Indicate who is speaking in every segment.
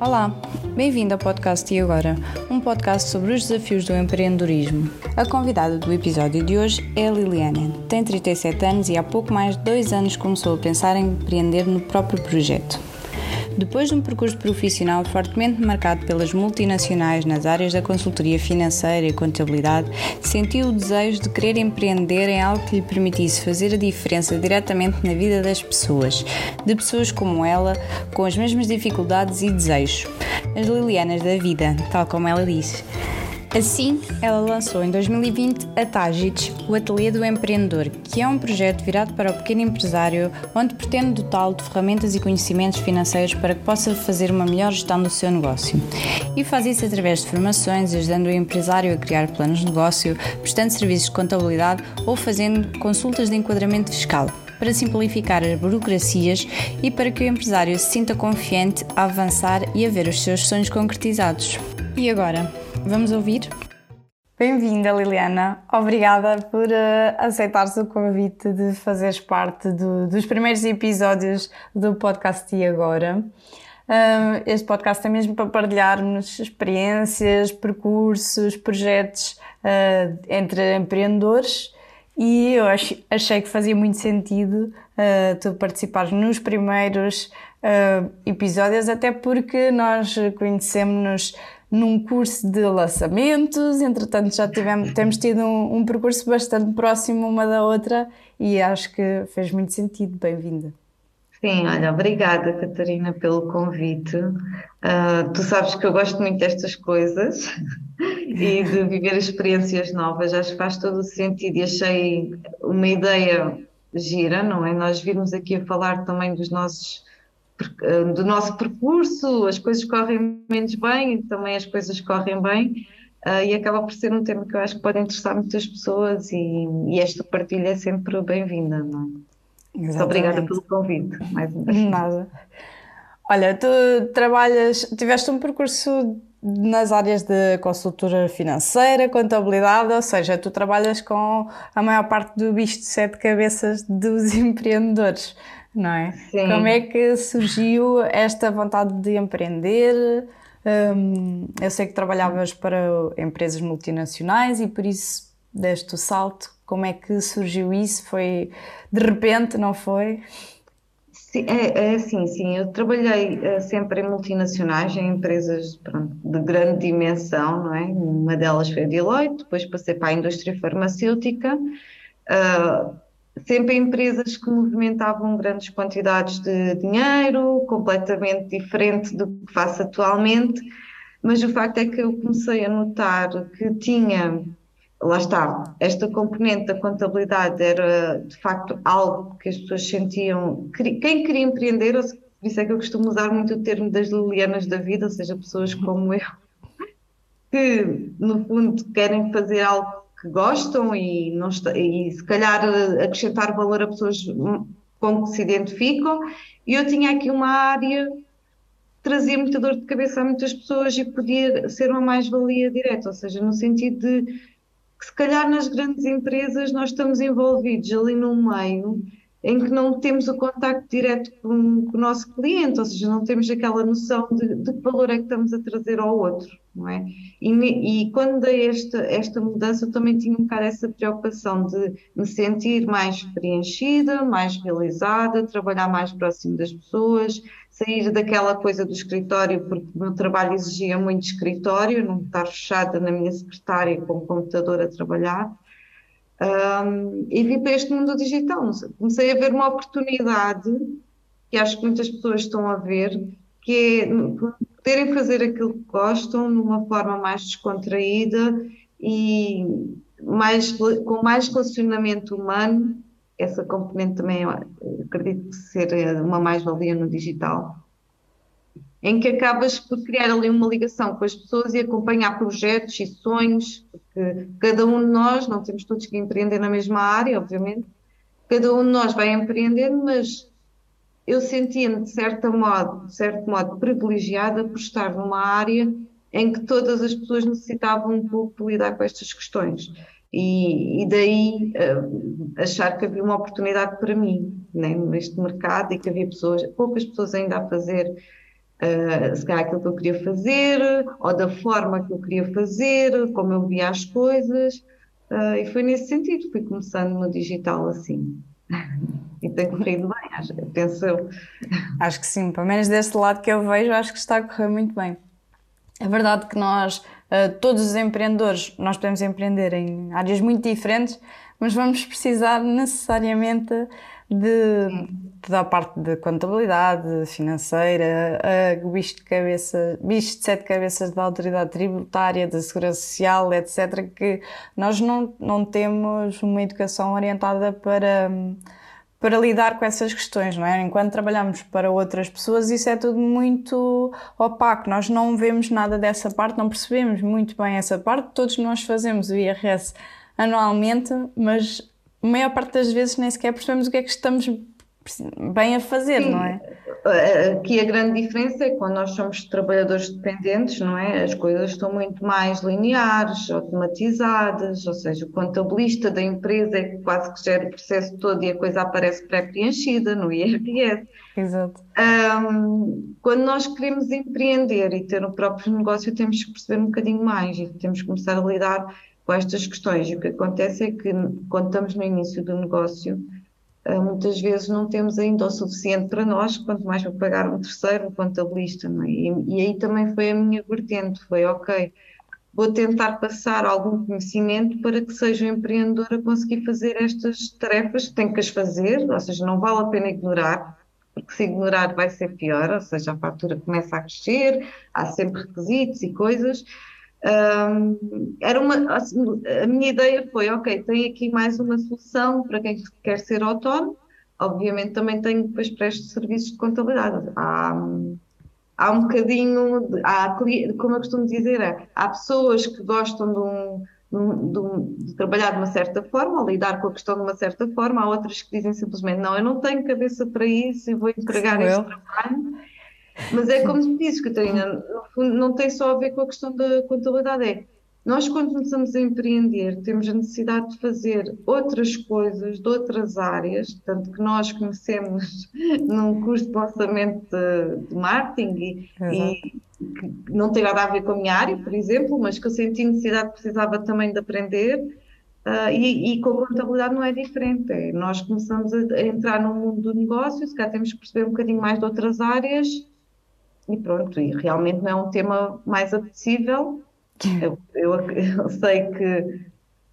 Speaker 1: Olá, bem-vindo ao podcast E Agora, um podcast sobre os desafios do empreendedorismo. A convidada do episódio de hoje é a Liliana. Tem 37 anos e há pouco mais de dois anos começou a pensar em empreender no próprio projeto. Depois de um percurso profissional fortemente marcado pelas multinacionais nas áreas da consultoria financeira e contabilidade, sentiu o desejo de querer empreender em algo que lhe permitisse fazer a diferença diretamente na vida das pessoas, de pessoas como ela, com as mesmas dificuldades e desejos. As Lilianas da vida, tal como ela disse. Assim, ela lançou em 2020 a Tagits, o Ateliê do Empreendedor, que é um projeto virado para o pequeno empresário, onde pretende dotá-lo de ferramentas e conhecimentos financeiros para que possa fazer uma melhor gestão do seu negócio. E faz isso através de formações, ajudando o empresário a criar planos de negócio, prestando serviços de contabilidade ou fazendo consultas de enquadramento fiscal para simplificar as burocracias e para que o empresário se sinta confiante a avançar e a ver os seus sonhos concretizados. E agora? Vamos ouvir? Bem-vinda, Liliana. Obrigada por uh, aceitares o convite de fazeres parte do, dos primeiros episódios do podcast E Agora. Uh, este podcast é mesmo para partilharmos experiências, percursos, projetos uh, entre empreendedores e eu achei que fazia muito sentido uh, tu participares nos primeiros episódios, até porque nós conhecemos-nos num curso de lançamentos, entretanto já tivemos, temos tido um, um, percurso bastante próximo uma da outra e acho que fez muito sentido. Bem-vinda.
Speaker 2: Sim, olha, obrigada Catarina pelo convite. Uh, tu sabes que eu gosto muito destas coisas e de viver experiências novas, acho que faz todo o sentido e achei uma ideia gira, não é? Nós virmos aqui a falar também dos nossos do nosso percurso, as coisas correm menos bem, também as coisas correm bem, uh, e acaba por ser um tema que eu acho que pode interessar muitas pessoas e, e esta partilha é sempre bem-vinda, não é? Muito obrigada pelo convite, mais uma vez.
Speaker 1: Nada. Olha, tu trabalhas, tiveste um percurso nas áreas de consultora financeira, contabilidade, ou seja, tu trabalhas com a maior parte do bicho de sete cabeças dos empreendedores não é? Sim. Como é que surgiu esta vontade de empreender? Um, eu sei que trabalhavas para empresas multinacionais e por isso deste o salto. Como é que surgiu isso? Foi de repente, não foi?
Speaker 2: Sim, é, é assim, sim. Eu trabalhei uh, sempre em multinacionais, em empresas pronto, de grande dimensão, não é? Uma delas foi a Deloitte, depois passei para a indústria farmacêutica. Uh, sempre empresas que movimentavam grandes quantidades de dinheiro, completamente diferente do que faço atualmente, mas o facto é que eu comecei a notar que tinha, lá está, esta componente da contabilidade era de facto algo que as pessoas sentiam, quem queria empreender, por isso é que eu costumo usar muito o termo das Lilianas da vida, ou seja, pessoas como eu, que no fundo querem fazer algo que gostam e, não e se calhar acrescentar valor a pessoas com que se identificam. E eu tinha aqui uma área trazia muita dor de cabeça a muitas pessoas e podia ser uma mais-valia direta, ou seja, no sentido de que se calhar nas grandes empresas nós estamos envolvidos ali no meio em que não temos o contacto direto com, com, o nosso cliente, ou seja, não temos aquela noção de, de que valor é que estamos a trazer ao outro, não é? E, e quando dei esta, esta mudança, eu também tinha um bocado essa preocupação de me sentir mais preenchida, mais realizada, trabalhar mais próximo das pessoas, sair daquela coisa do escritório, porque o meu trabalho exigia muito escritório, não estar fechada na minha secretária com o computador a trabalhar. Um, e vim para este mundo digital. Comecei a ver uma oportunidade que acho que muitas pessoas estão a ver, que é poderem fazer aquilo que gostam de uma forma mais descontraída e mais, com mais relacionamento humano. Essa componente também acredito ser uma mais-valia no digital em que acabas por criar ali uma ligação com as pessoas e acompanhar projetos e sonhos, porque cada um de nós, não temos todos que empreender na mesma área, obviamente, cada um de nós vai empreender, mas eu sentia-me de certo modo, de certo modo privilegiada por estar numa área em que todas as pessoas necessitavam um pouco de lidar com estas questões. E, e daí uh, achar que havia uma oportunidade para mim né, neste mercado e que havia pessoas, poucas pessoas ainda a fazer uh, se calhar aquilo que eu queria fazer, ou da forma que eu queria fazer, como eu via as coisas, uh, e foi nesse sentido, fui começando no digital assim. e tem corrido bem, acho, penso eu.
Speaker 1: Acho que sim, pelo menos desse lado que eu vejo, acho que está a correr muito bem. É verdade que nós, uh, todos os empreendedores, nós podemos empreender em áreas muito diferentes, mas vamos precisar necessariamente de, da parte de contabilidade financeira, a bicho de cabeça, bicho de sete cabeças da autoridade tributária, da segurança social, etc., que nós não, não temos uma educação orientada para para lidar com essas questões, não é? Enquanto trabalhamos para outras pessoas, isso é tudo muito opaco. Nós não vemos nada dessa parte, não percebemos muito bem essa parte. Todos nós fazemos o IRS anualmente, mas a maior parte das vezes nem sequer percebemos o que é que estamos bem a fazer, Sim. não é?
Speaker 2: Aqui a grande diferença é que quando nós somos trabalhadores dependentes, não é? As coisas estão muito mais lineares, automatizadas, ou seja, o contabilista da empresa é que quase que gera o processo todo e a coisa aparece pré-preenchida no IRS.
Speaker 1: Exato.
Speaker 2: Um, quando nós queremos empreender e ter o próprio negócio, temos que perceber um bocadinho mais e temos que começar a lidar com estas questões. E o que acontece é que quando estamos no início do negócio, ah, muitas vezes não temos ainda o suficiente para nós, quanto mais para pagar um terceiro, um contabilista. É? E, e, aí também foi a minha vertente, foi ok, vou tentar passar algum conhecimento para que seja um empreendedor a conseguir fazer estas tarefas, tem que as fazer, ou seja, não vale a pena ignorar, porque se ignorar vai ser pior, ou seja, a fatura começa a crescer, há sempre requisitos e coisas, um, era uma, assim, a minha ideia foi, ok, tem aqui mais uma solução para quem quer ser autónomo, obviamente também tenho depois presto serviços de contabilidade. Há, há um bocadinho, de, há, como eu costumo dizer, é, há pessoas que gostam de, um, de, um, de, trabalhar de uma certa forma, ou lidar com a questão de uma certa forma, há outras que dizem simplesmente, não, eu não tenho cabeça para isso e vou entregar este trabalho mas é como tu dizes, Catarina, não tem só a ver com a questão da contabilidade, é nós quando começamos a empreender temos a necessidade de fazer outras coisas de outras áreas, tanto que nós conhecemos num curso de orçamento de, de marketing e, e, que não tem nada a ver com a minha área, por exemplo, mas que eu senti necessidade, precisava também de aprender uh, e, e, com a contabilidade não é diferente, é, nós começamos a, a entrar no mundo do negócio, se calhar temos que perceber um bocadinho mais de outras áreas e pronto, e realmente não é um tema mais apetecível. Eu, eu, eu sei que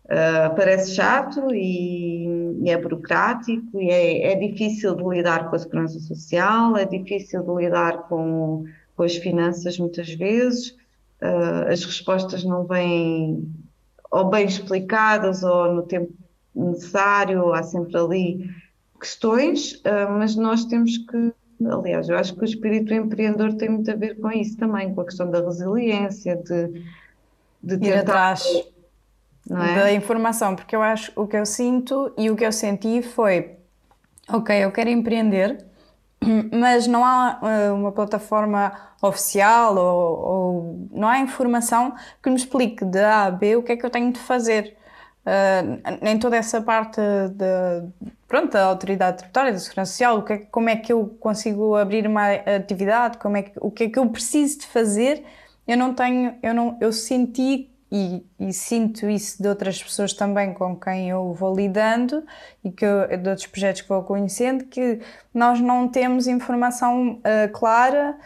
Speaker 2: uh, parece chato e, e, é burocrático e é, é difícil de lidar com a segurança social, é difícil de lidar com, com as finanças muitas vezes, uh, as respostas não vêm ou bem explicadas ou no tempo necessário, há sempre ali questões, uh, mas nós temos que Aliás, eu acho que o espírito empreendedor tem muito a ver com isso também, com a questão da resiliência, de,
Speaker 1: de tentar... Ir atrás é? da informação, porque eu acho o que eu sinto e o que eu senti foi, ok, eu quero empreender, mas não há uh, uma plataforma oficial ou, ou, não há informação que me explique de A a B o que é que eu tenho de fazer. Uh, nem toda essa parte de, pronto, da autoridade tributária, da segurança social, o que é, como é que eu consigo abrir uma atividade, como é que, o que é que eu preciso de fazer, eu não tenho, eu não, eu senti e, e, sinto isso de outras pessoas também com quem eu vou lidando e que eu, de outros projetos que vou conhecendo, que nós não temos informação uh, clara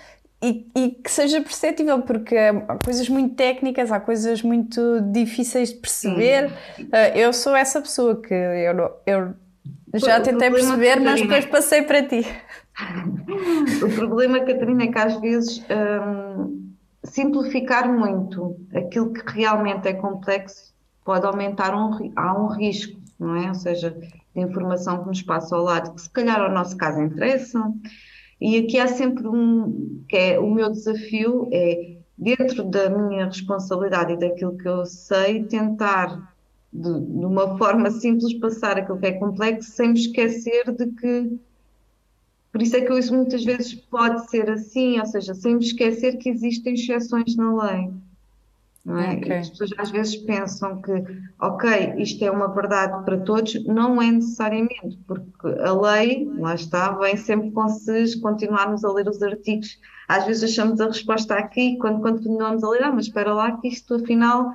Speaker 1: e, e, que seja perceptível, porque há coisas muito técnicas, há coisas muito difíceis de perceber. Uh, eu sou essa pessoa que eu, eu já tentei perceber, mas depois passei para ti.
Speaker 2: O problema, Catarina, é que às vezes hum, simplificar muito aquilo que realmente é complexo pode aumentar um, há um risco, não é? Ou seja, de informação que nos passa ao lado, que se calhar ao nosso caso interessa. E aqui há sempre um, que é o meu desafio, é dentro da minha responsabilidade e daquilo que eu sei, tentar de, de, uma forma simples passar aquilo que é complexo sem me esquecer de que por isso é que isso muitas vezes pode ser assim, ou seja, sem me esquecer que existem exceções na lei. Não é? Okay. as pessoas às vezes pensam que, ok, isto é uma verdade para todos, não é necessariamente, porque a lei, lá está, vem sempre com se continuarmos a ler os artigos. Às vezes achamos a resposta aqui, quando continuamos a ler, ah, mas espera lá que isto afinal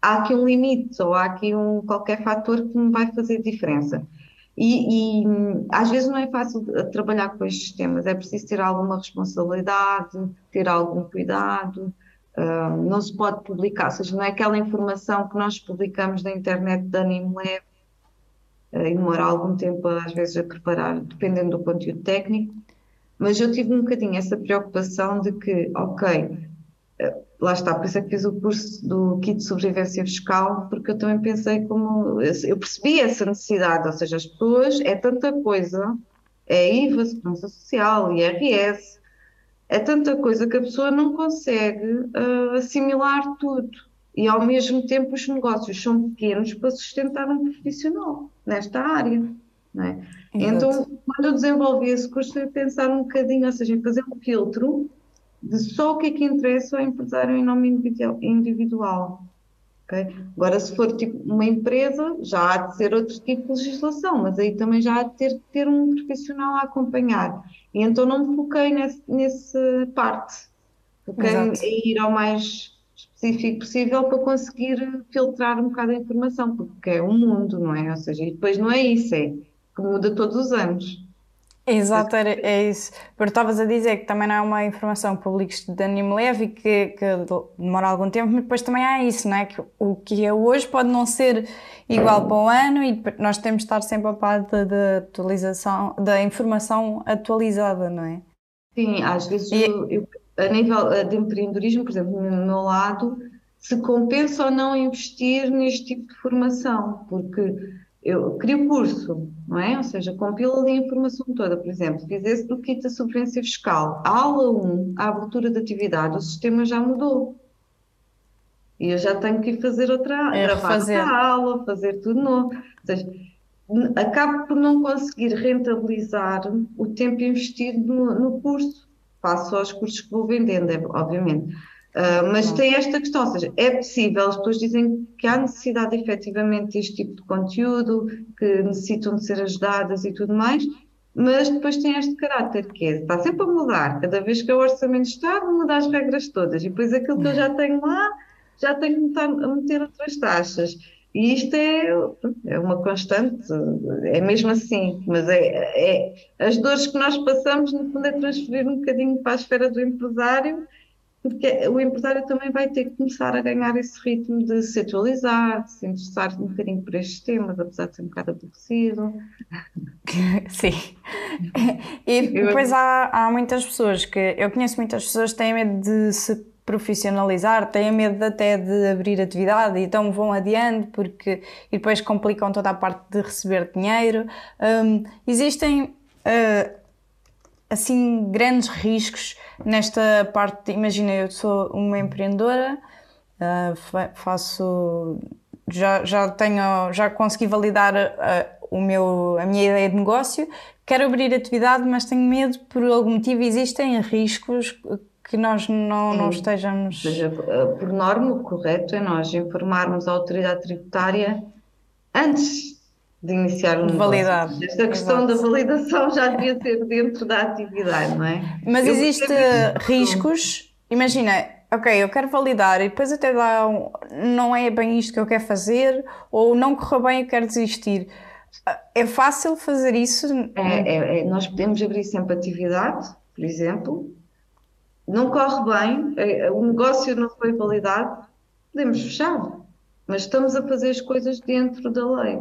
Speaker 2: há aqui um limite, ou há aqui um qualquer fator que me vai fazer diferença. E, e, às vezes não é fácil trabalhar com estes temas, é preciso ter alguma responsabilidade, ter algum cuidado, não se pode publicar, ou seja, não é aquela informação que nós publicamos na internet de ânimo leve uh, e demora algum tempo às vezes a preparar, dependendo do conteúdo técnico, mas eu tive um bocadinho essa preocupação de que, ok, lá está, por isso é que fiz o curso do kit de sobrevivência fiscal, porque eu também pensei como, eu percebi essa necessidade, ou seja, as pessoas, é tanta coisa, é IVA, Segurança Social, IRS, é tanta coisa que a pessoa não consegue uh, assimilar tudo. E ao mesmo tempo os negócios são pequenos para sustentar um profissional nesta área. É? Então, quando eu desenvolvi esse curso, foi pensar um bocadinho, ou seja, fazer um filtro de só o que é que interessa ao empresário em nome individual. Okay? Agora, se for tipo uma empresa, já há de ser outro tipo de legislação, mas aí também já há de ter, ter um profissional a acompanhar. E então não me foquei nesse, nessa parte. Foquei em ir ao mais específico possível para conseguir filtrar um bocado a informação, porque é um mundo, não é? Ou seja, e depois não é isso, é que muda todos os anos.
Speaker 1: Exato, era, é isso. Porque estavas a dizer que também não é uma informação que publiques de ânimo leve e que, que, demora algum tempo, mas depois também há isso, não é? Que o que é hoje pode não ser igual para o ano e nós temos de estar sempre a par da atualização, da informação atualizada, não é?
Speaker 2: Sim, às vezes e... eu, eu, a nível eh, de empreendedorismo, por exemplo, no meu lado, se compensa ou não investir neste tipo de formação, porque eu crio curso, não é? Ou seja, compilo ali a informação toda. Por exemplo, fiz esse do kit da sobrevivência fiscal. A aula 1, a abertura de atividade, o sistema já mudou. E eu já tenho que ir fazer outra, é gravar fazer. outra aula, fazer tudo novo. Ou seja, acabo por não conseguir rentabilizar o tempo investido no, no curso. Faço aos cursos que vou vendendo, é, obviamente. Uh, mas tem esta questão, ou seja, é possível, as pessoas dizem que há necessidade efetivamente deste tipo de conteúdo, que necessitam de ser ajudadas e tudo mais, mas depois tem este caráter que é, está sempre a mudar, cada vez que o orçamento está, muda as regras todas, e depois aquilo que eu já tenho lá, já tenho que a meter outras taxas. E isto é, é uma constante, é mesmo assim, mas é, é as dores que nós passamos, no fundo, é transferir um bocadinho para a esfera do empresário porque o empresário também vai ter que começar a ganhar esse ritmo de se atualizar, de se interessar um bocadinho por estes temas, apesar de ser um bocado aborrecido.
Speaker 1: Sim. E depois há, há muitas pessoas que eu conheço muitas pessoas que têm medo de se profissionalizar, têm medo até de abrir atividade e então vão adiante porque e depois complicam toda a parte de receber dinheiro. Um, existem uh, assim grandes riscos nesta parte. Imagina, eu sou uma empreendedora, uh, faço. Já, já tenho, já consegui validar uh, o meu, a minha ideia de negócio, quero abrir atividade, mas tenho medo por algum motivo. Existem riscos que nós não, não estejamos.
Speaker 2: Ou seja, por norma, o correto é nós informarmos a autoridade tributária antes de iniciar um
Speaker 1: Validade.
Speaker 2: Negócio. Esta questão Exato. da validação já devia ser dentro da atividade, não é?
Speaker 1: Mas eu existe riscos, imagina, ok, eu quero validar e depois até lá não é bem isto que eu quero fazer ou não correu bem e quero desistir. É fácil fazer isso?
Speaker 2: É, é, é, nós podemos abrir sempre atividade, por exemplo, não corre bem, é, o negócio não foi validado, podemos fechar, mas estamos a fazer as coisas dentro da lei.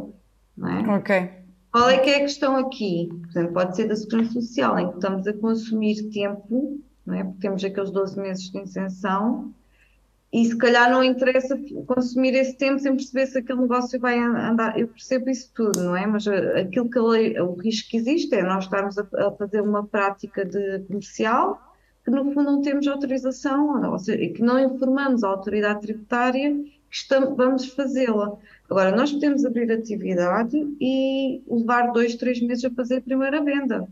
Speaker 2: Não é?
Speaker 1: Ok.
Speaker 2: Qual é que é a questão aqui? Por exemplo, pode ser da Segurança Social, em que estamos a consumir tempo, não é? porque temos aqueles 12 meses de isenção, e se calhar não interessa consumir esse tempo sem perceber se aquele negócio vai andar. Eu percebo isso tudo, não é? Mas eh, aquilo que lei, o risco que existe é nós estarmos a, a, fazer uma prática de comercial que no fundo não temos autorização, ou seja, que não informamos a autoridade tributária estamos, vamos fazê-la. Agora, nós podemos abrir atividade e levar dois, três meses a fazer a primeira venda,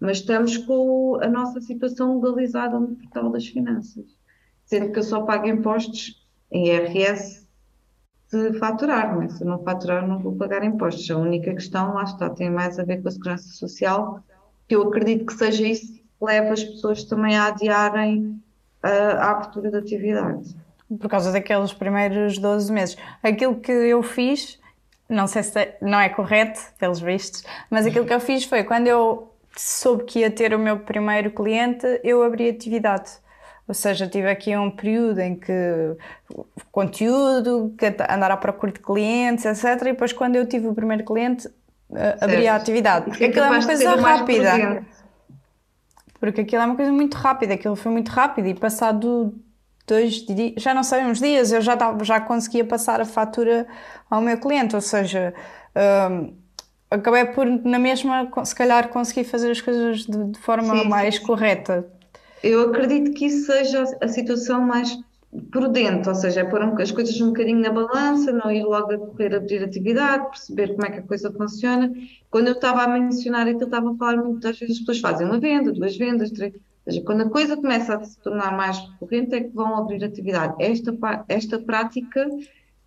Speaker 2: mas estamos com a nossa situação legalizada no portal das finanças. Sendo que eu só pago impostos em IRS se faturar, é? Se não faturar, não vou pagar impostos. A única questão, lá está, tem mais a ver com a segurança social, que eu acredito que seja isso que leva as pessoas também a adiarem a, a abertura da atividade.
Speaker 1: Por causa daqueles primeiros 12 meses. Aquilo que eu fiz, não sei se é, não é correto, pelos vistos, mas aquilo que eu fiz foi quando eu soube que ia ter o meu primeiro cliente, eu abri atividade. Ou seja, tive aqui um período em que conteúdo, que andar à procura de clientes, etc. E depois, quando eu tive o primeiro cliente, eh, abri a atividade. Porque aquilo é uma coisa rápida. Porque aquilo é uma coisa muito rápida, aquilo foi muito rápido e passado dois dias, já não sabemos dias, eu já, já conseguia passar a fatura ao meu cliente, ou seja, um, acabei por na mesma, se calhar, conseguir fazer as coisas de, de forma sim, mais sim. correta.
Speaker 2: Eu acredito que isso seja a situação mais prudente, ou seja, é pôr as coisas um bocadinho na balança, não ir logo a correr a abrir atividade, perceber como é que a coisa funciona. Quando eu estava a mencionar aquilo, estava a falar muitas vezes as pessoas fazem uma venda, duas vendas, três. Ou seja, quando a coisa começa a se tornar mais recorrente, é que vão abrir atividade. Esta, esta prática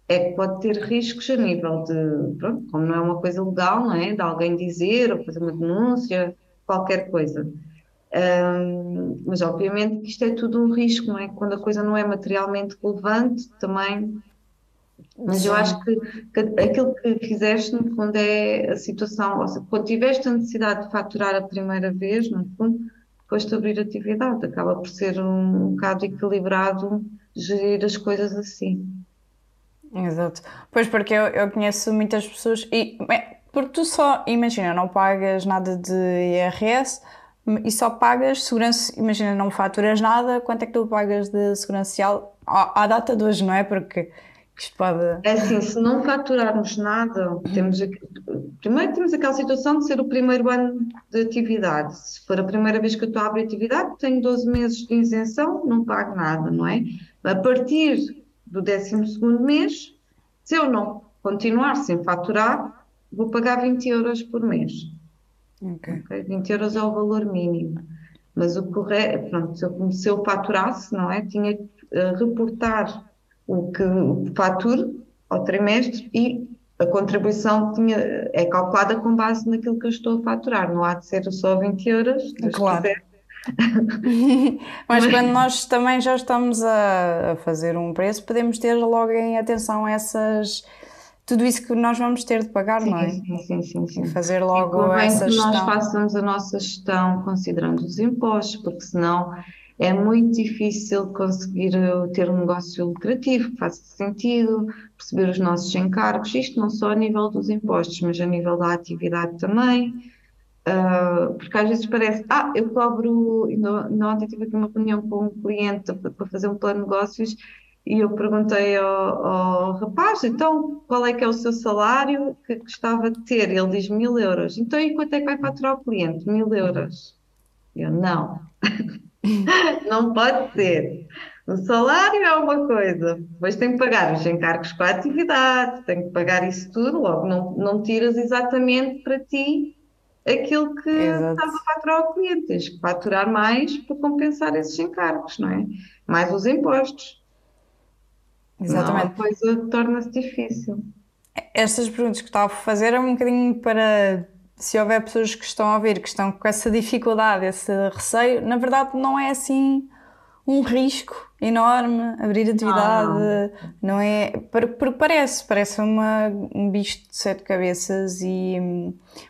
Speaker 2: é que pode ter riscos a nível de, pronto, como não é uma coisa legal, não é? De alguém dizer ou fazer uma denúncia, qualquer coisa. Um, mas obviamente que isto é tudo um risco, não é? Quando a coisa não é materialmente relevante, também. Mas Sim. eu acho que, que, aquilo que fizeste, no fundo, é a situação. Ou seja, quando tiveste a necessidade de faturar a primeira vez, no fundo, depois de abrir atividade, acaba por ser um, bocado equilibrado gerir as coisas assim.
Speaker 1: Exato. Pois porque eu, eu conheço muitas pessoas e porque tu só, imagina, não pagas nada de IRS e só pagas segurança, imagina, não faturas nada, quanto é que tu pagas de segurança social à, à data de hoje, não é? Porque pode.
Speaker 2: É assim, se não faturarmos nada, temos primeiro temos aquela situação de ser o primeiro ano de atividade. Se for a primeira vez que eu estou a abrir atividade, tenho 12 meses de isenção, não pago nada, não é? A partir do 12 mês, se eu não continuar sem faturar, vou pagar 20 euros por mês. Okay. Okay? 20 euros é o valor mínimo. Mas o correto, pronto, se eu, se eu faturasse, não é? Tinha que uh, reportar que, o que faturo ao trimestre e a contribuição tinha, é calculada com base naquilo que eu estou a faturar. Não há de ser só 20 euros, se claro. quiser,
Speaker 1: Mas quando nós também já estamos a, a, fazer um preço, podemos ter logo em atenção essas tudo isso que nós vamos ter de pagar,
Speaker 2: sim,
Speaker 1: não é?
Speaker 2: Sim, sim, sim, sim.
Speaker 1: fazer logo e essa
Speaker 2: que
Speaker 1: gestão.
Speaker 2: nós façamos a nossa gestão considerando os impostos, porque senão é muito difícil conseguir uh, ter um negócio lucrativo que faça sentido, perceber os nossos encargos, isto não só a nível dos impostos, mas a nível da atividade também Uh, porque às vezes parece, ah, eu cobro. Ainda ontem tive aqui uma reunião com um cliente para fazer um plano de negócios e eu perguntei ao, ao, rapaz, então qual é que é o seu salário que gostava de ter? Ele diz mil euros. Então e quanto é que vai faturar o cliente? Mil euros. Eu, não, não pode ser. O salário é uma coisa, depois tem que pagar os encargos com a atividade, tem que pagar isso tudo, logo não, não tiras exatamente para ti aquilo que Exato. estava a faturar ao cliente. Tens que faturar mais para compensar esses encargos, não é? Mais os impostos. Exatamente. Não, a coisa torna-se difícil.
Speaker 1: Estas perguntas que estava a fazer é um bocadinho para se houver pessoas que estão a ouvir que estão com essa dificuldade, esse receio, na verdade não é assim um risco enorme, abrir atividade, não, não é? Porque parece, parece uma, um bicho de sete cabeças, e,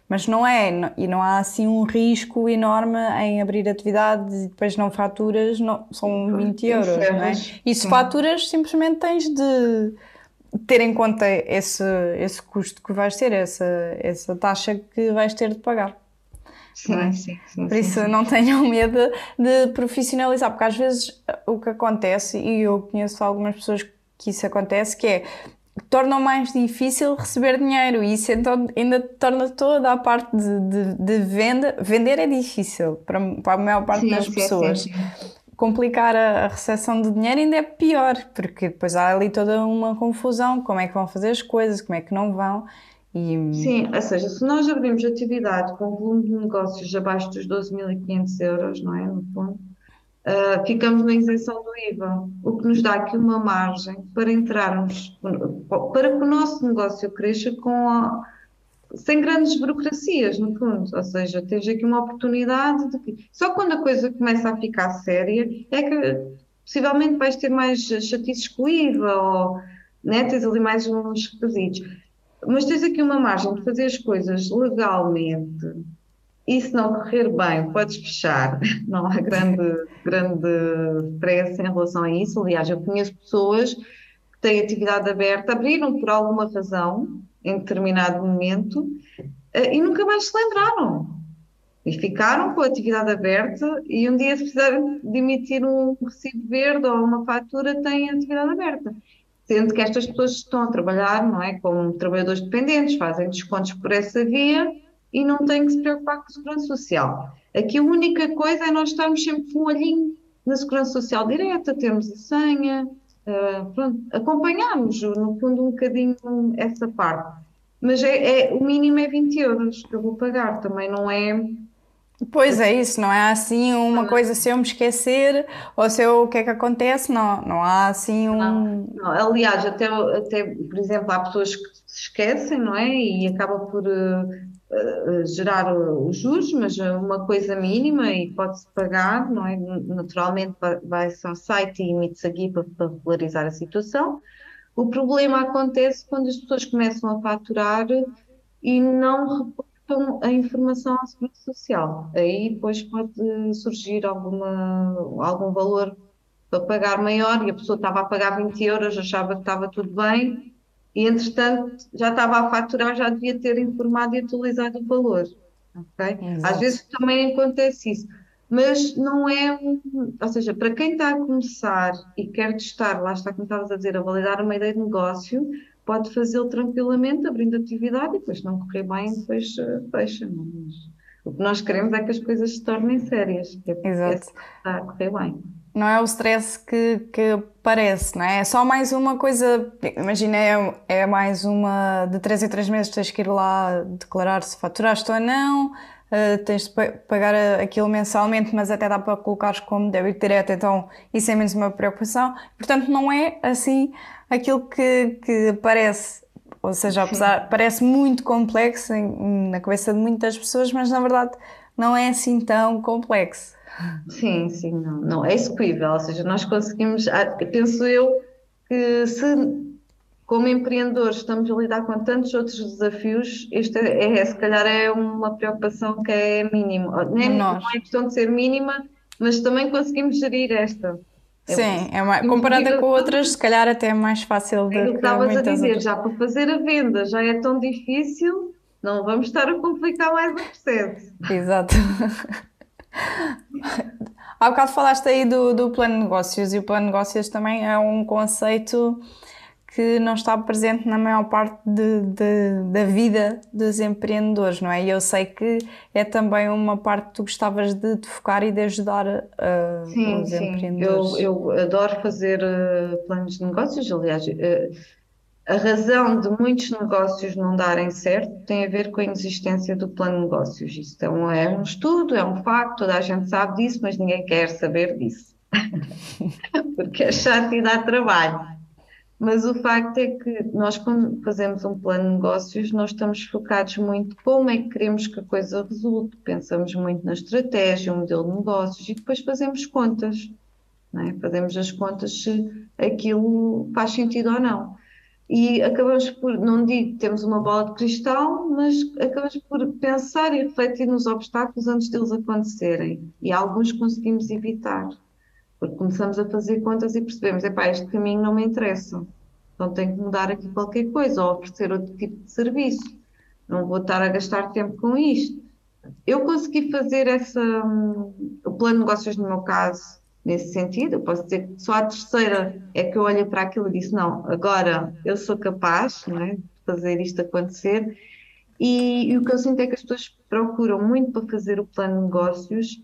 Speaker 1: mas não é, e não há assim um risco enorme em abrir atividade e depois não faturas, não, são 20 euros, não é? E se faturas, simplesmente tens de ter em conta esse, esse custo que vais ter, essa, essa taxa que vais ter de pagar.
Speaker 2: Sim, é? sim, sim,
Speaker 1: Por isso não tenham medo de profissionalizar, porque às vezes o que acontece, e eu conheço algumas pessoas que isso acontece, que é tornam mais difícil receber dinheiro e isso então ainda torna toda a parte de, de, de venda. Vender é difícil para, para a maior parte sim, das sim, pessoas. Sim, Complicar a, a recepção de dinheiro ainda é pior, porque depois há ali toda uma confusão, como é que vão fazer as coisas, como é que não vão.
Speaker 2: E... Sim, ou seja, se nós abrimos atividade com volume de negócios abaixo dos 12.500 euros, não é? No fundo, uh, ficamos na isenção do IVA, o que nos dá aqui uma margem para entrarmos, para que o nosso negócio cresça com a, sem grandes burocracias, no fundo. Ou seja, tens aqui uma oportunidade de. Só quando a coisa começa a ficar séria é que possivelmente vais ter mais o IVA ou né, tens ali mais uns requisitos. Mas tens aqui uma margem de fazer as coisas legalmente e se não correr bem, podes fechar. Não há grande, grande stress em relação a isso. Aliás, eu conheço pessoas que têm atividade aberta, abriram por alguma razão, em determinado momento, eh, e nunca mais se lembraram. E ficaram com a atividade aberta e um dia se precisarem de emitir um recibo verde ou uma fatura, têm a atividade aberta. Sendo que estas pessoas estão a trabalhar, não é, como trabalhadores dependentes, fazem descontos por essa via e não têm que se preocupar com a segurança social. Aqui a única coisa é nós estarmos sempre com um olhinho na segurança social direta, temos a senha, uh, pronto, acompanhamos, no fundo, um bocadinho essa parte. Mas é, é, o mínimo é 20 euros que eu vou pagar, também não é
Speaker 1: Pois é isso, não é assim uma coisa se eu me esquecer ou se eu, o que é que acontece, não, não há assim um...
Speaker 2: Não, não. Aliás, até, até, por exemplo, há pessoas que se esquecem, não é? E acaba por uh, gerar os juros, mas uma coisa mínima e pode-se pagar, não é? Naturalmente vai-se ao site e emite-se a para, para regularizar a situação. O problema acontece quando as pessoas começam a faturar e não reportam a informação à Segurança Social. Aí depois pode surgir alguma, algum valor para pagar maior e a pessoa estava a pagar 20 euros, achava que estava tudo bem e, entretanto, já estava a faturar, já devia ter informado e atualizado o valor. Okay? Às vezes também acontece isso, mas não é, ou seja, para quem está a começar e quer testar, lá está como estavas a dizer, a validar uma ideia de negócio, pode fazê-lo tranquilamente, abrindo atividade e depois não correr bem, depois uh, fecha. Mas o que nós queremos é que as coisas se tornem sérias, é, Exato. está a correr bem
Speaker 1: não é o stress que, que parece, não é? É só mais uma coisa, imagina, é, é mais uma, de 3 em 3 meses tens que ir lá declarar se faturaste ou não, uh, tens de pagar aquilo mensalmente, mas até dá para colocares como débito direto, então isso é menos uma preocupação. Portanto, não é assim aquilo que, que parece. Ou seja, apesar, parece muito complexo em, na cabeça de muitas pessoas, mas na verdade não é assim tão complexo.
Speaker 2: Sim, sim, não, não, é execuível, ou seja, nós conseguimos, ah, penso eu, que se como empreendedores estamos a lidar com tantos outros desafios, este é, é se calhar é uma preocupação que é mínima, Nem, não é questão de ser mínima, mas também conseguimos gerir esta.
Speaker 1: Sim, é comparada com outras, se calhar até é mais fácil de. É
Speaker 2: o que estavas a dizer, outras. já para fazer a venda já é tão difícil, não vamos estar a complicar mais o processo.
Speaker 1: Exato. Há bocado falaste aí do, do plano de negócios e o plano de negócios também é um conceito que não está presente na maior parte de, de, da vida dos empreendedores, não é? E eu sei que é também uma parte que tu gostavas de, focar e de ajudar uh, sim, os sim. empreendedores.
Speaker 2: Eu, eu adoro fazer uh, planos de negócios, aliás, uh, a razão de muitos negócios não darem certo tem a ver com a inexistência do plano de negócios. Isto é um, é um estudo, é um facto, toda a gente sabe disso, mas ninguém quer saber disso. Porque é chato e dá trabalho. Mas o facto é que nós, quando fazemos um plano de negócios, nós estamos focados muito como é que queremos que a coisa resulte. Pensamos muito na estratégia, o modelo de negócios e depois fazemos contas. É? Fazemos as contas se aquilo faz sentido ou não e acabamos por, não digo que temos uma bola de cristal, mas acabamos por pensar e refletir nos obstáculos antes deles acontecerem. E alguns conseguimos evitar, porque começamos a fazer contas e percebemos: epá, este caminho não me interessa, então tenho que mudar aqui qualquer coisa ou oferecer outro tipo de serviço. Não vou estar a gastar tempo com isto. Eu consegui fazer essa, um, o plano de negócios no meu caso nesse sentido. Eu posso dizer que só a terceira é que eu olhei para aquilo e disse: não, agora eu sou capaz não é, de fazer isto acontecer. E, e, o que eu sinto é que as pessoas procuram muito para fazer o plano de negócios,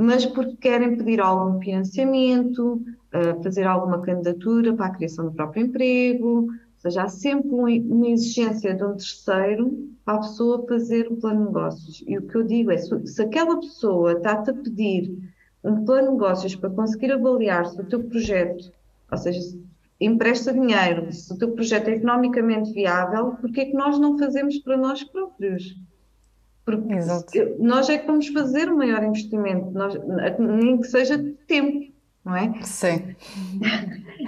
Speaker 2: mas porque querem pedir algum financiamento, uh, fazer alguma candidatura para a criação do próprio emprego. Ou seja, há sempre uma exigência de um terceiro para a pessoa fazer o plano de negócios. E o que eu digo é: se, se aquela pessoa está-te a pedir um plano de negócios para conseguir avaliar se o teu projeto, ou seja, se empresta dinheiro, se o teu projeto é economicamente viável, porque é que nós não fazemos para nós próprios? Porque
Speaker 1: Exato.
Speaker 2: nós é que vamos fazer o maior investimento, nós, nem que seja de tempo, não é?
Speaker 1: Sim.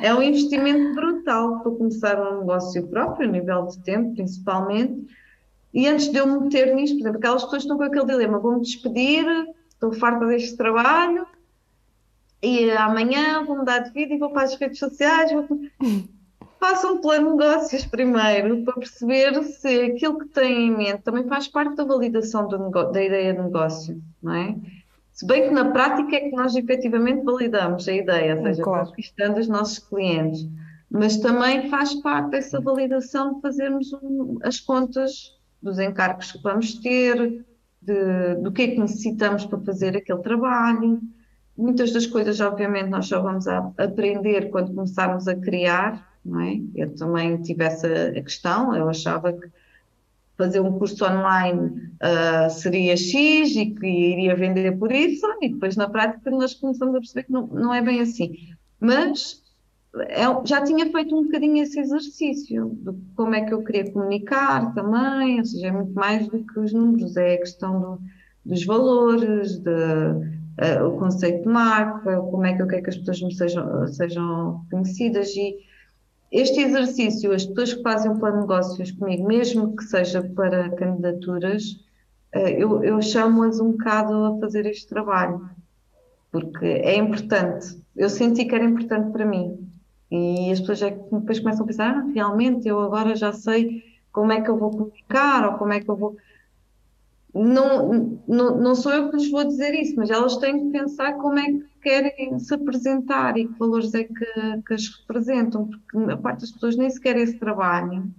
Speaker 2: É um investimento brutal para começar um negócio próprio, a nível de tempo, principalmente. E antes de eu me meter nisto, por exemplo, aquelas pessoas estão com aquele dilema: vou-me despedir, estou farta deste trabalho, e amanhã vou mudar de vida e vou para as redes sociais. Vou... Façam um plano de negócios primeiro para perceber se aquilo que têm em mente também faz parte da validação da ideia de negócio, não é? Se bem que na prática é que nós efetivamente validamos a ideia, ou seja, claro. conquistando os nossos clientes, mas também faz parte dessa validação de fazermos um, as contas dos encargos que vamos ter, de, do que é que necessitamos para fazer aquele trabalho. Muitas das coisas, obviamente, nós só vamos aprender quando começarmos a criar, não é? Eu também tive essa questão, eu achava que fazer um curso online uh, seria X e que iria vender por isso, e depois na prática nós começamos a perceber que não, não é bem assim. Mas é, já tinha feito um bocadinho esse exercício de como é que eu queria comunicar também, ou seja, é muito mais do que os números, é a questão do, dos valores, de, uh, o conceito de marca, como é que eu quero que as pessoas me sejam, sejam conhecidas e este exercício, as pessoas que fazem um plano de negócios comigo, mesmo que seja para candidaturas, eh, eu, eu chamo-as um bocado a fazer este trabalho, porque é importante. Eu senti que era importante para mim. E as pessoas é que depois começam a pensar, ah, realmente eu agora já sei como é que eu vou comunicar ou como é que eu vou. Não, não, não sou eu que lhes vou dizer isso, mas elas têm que pensar como é que querem se apresentar e que valores é que, que as representam, porque a parte das pessoas nem sequer esse trabalho,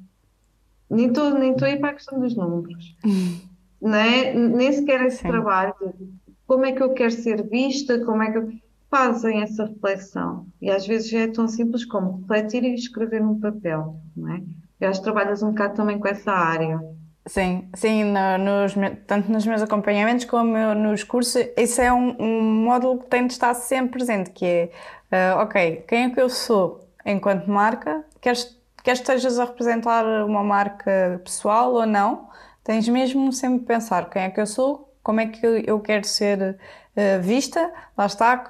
Speaker 2: nem estou nem aí para a questão dos números, não é? nem sequer esse Sim. trabalho, como é que eu quero ser vista, como é que eu... fazem essa reflexão. E às vezes é tão simples como refletir e escrever num papel, não é? Eu acho que trabalhas um bocado também com essa área.
Speaker 1: Sim, sim, no, nos, tanto nos meus acompanhamentos como nos cursos, isso é um, um módulo que tem de estar sempre presente, que é, uh, ok, quem é que eu sou enquanto marca? Queres, queres estejas a representar uma marca pessoal ou não? Tens mesmo sempre de pensar quem é que eu sou, como é que eu quero ser uh, vista, lá está,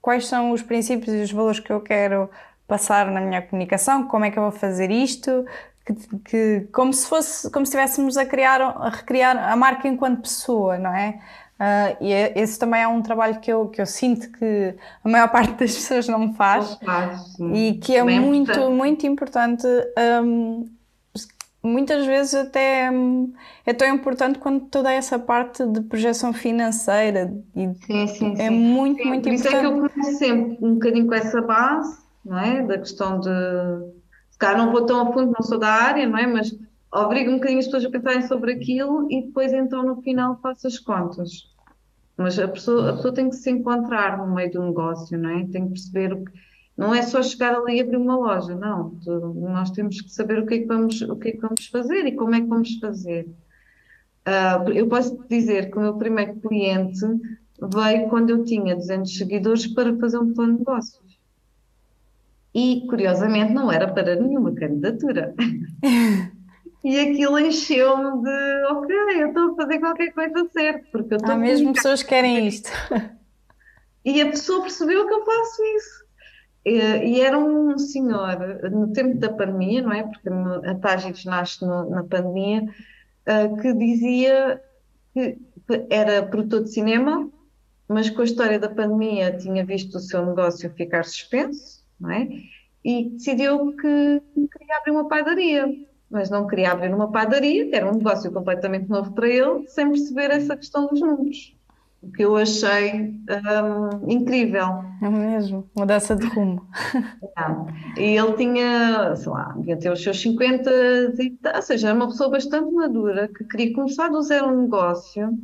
Speaker 1: quais são os princípios e os valores que eu quero passar na minha comunicação, como é que eu vou fazer isto, que, que, como se fosse, como se estivéssemos a criar, a recriar a marca enquanto pessoa, não é? Uh, e é, esse também é um trabalho que eu, que eu sinto que a maior parte das pessoas não faz, faz e que é Bem muito, importante. muito importante. Um, muitas vezes até um, é tão importante quanto toda essa parte de projeção financeira. E
Speaker 2: sim, sim,
Speaker 1: é sim. muito,
Speaker 2: sim,
Speaker 1: muito
Speaker 2: por
Speaker 1: importante. Isso
Speaker 2: é que eu começo sempre um bocadinho com essa base, não é? Da questão de calhar não vou tão a fundo, não sou da área, não é? Mas obrigo um bocadinho as pessoas a pensarem sobre aquilo e depois então no final faço as contas. Mas a pessoa, a pessoa tem que se encontrar no meio do negócio, não é? Tem que perceber o que. Não é só chegar ali e abrir uma loja, não. Nós temos que saber o que é que vamos, o que é que vamos fazer e como é que vamos fazer. Uh, eu posso dizer que o meu primeiro cliente veio quando eu tinha 200 seguidores para fazer um plano de negócio e, curiosamente, não era para nenhuma candidatura. e aquilo encheu-me de, ok, eu estou a fazer qualquer coisa certa, porque eu estou
Speaker 1: Há mesmo pessoas que querem isto.
Speaker 2: E a pessoa percebeu que eu faço isso. E, e era um senhor, no tempo da pandemia, não é? Porque a Tágidos nasce no, na pandemia, uh, que dizia que era produtor de cinema, mas com a história da pandemia tinha visto o seu negócio ficar suspenso não é? E decidiu que queria abrir uma padaria, mas não queria abrir uma padaria, que era um negócio completamente novo para ele, sem perceber essa questão dos números. O que eu achei um, incrível.
Speaker 1: É mesmo, mudança de rumo.
Speaker 2: É. E ele tinha, sei lá, devia ter os seus 50, ou seja, era uma pessoa bastante madura que queria começar do zero um negócio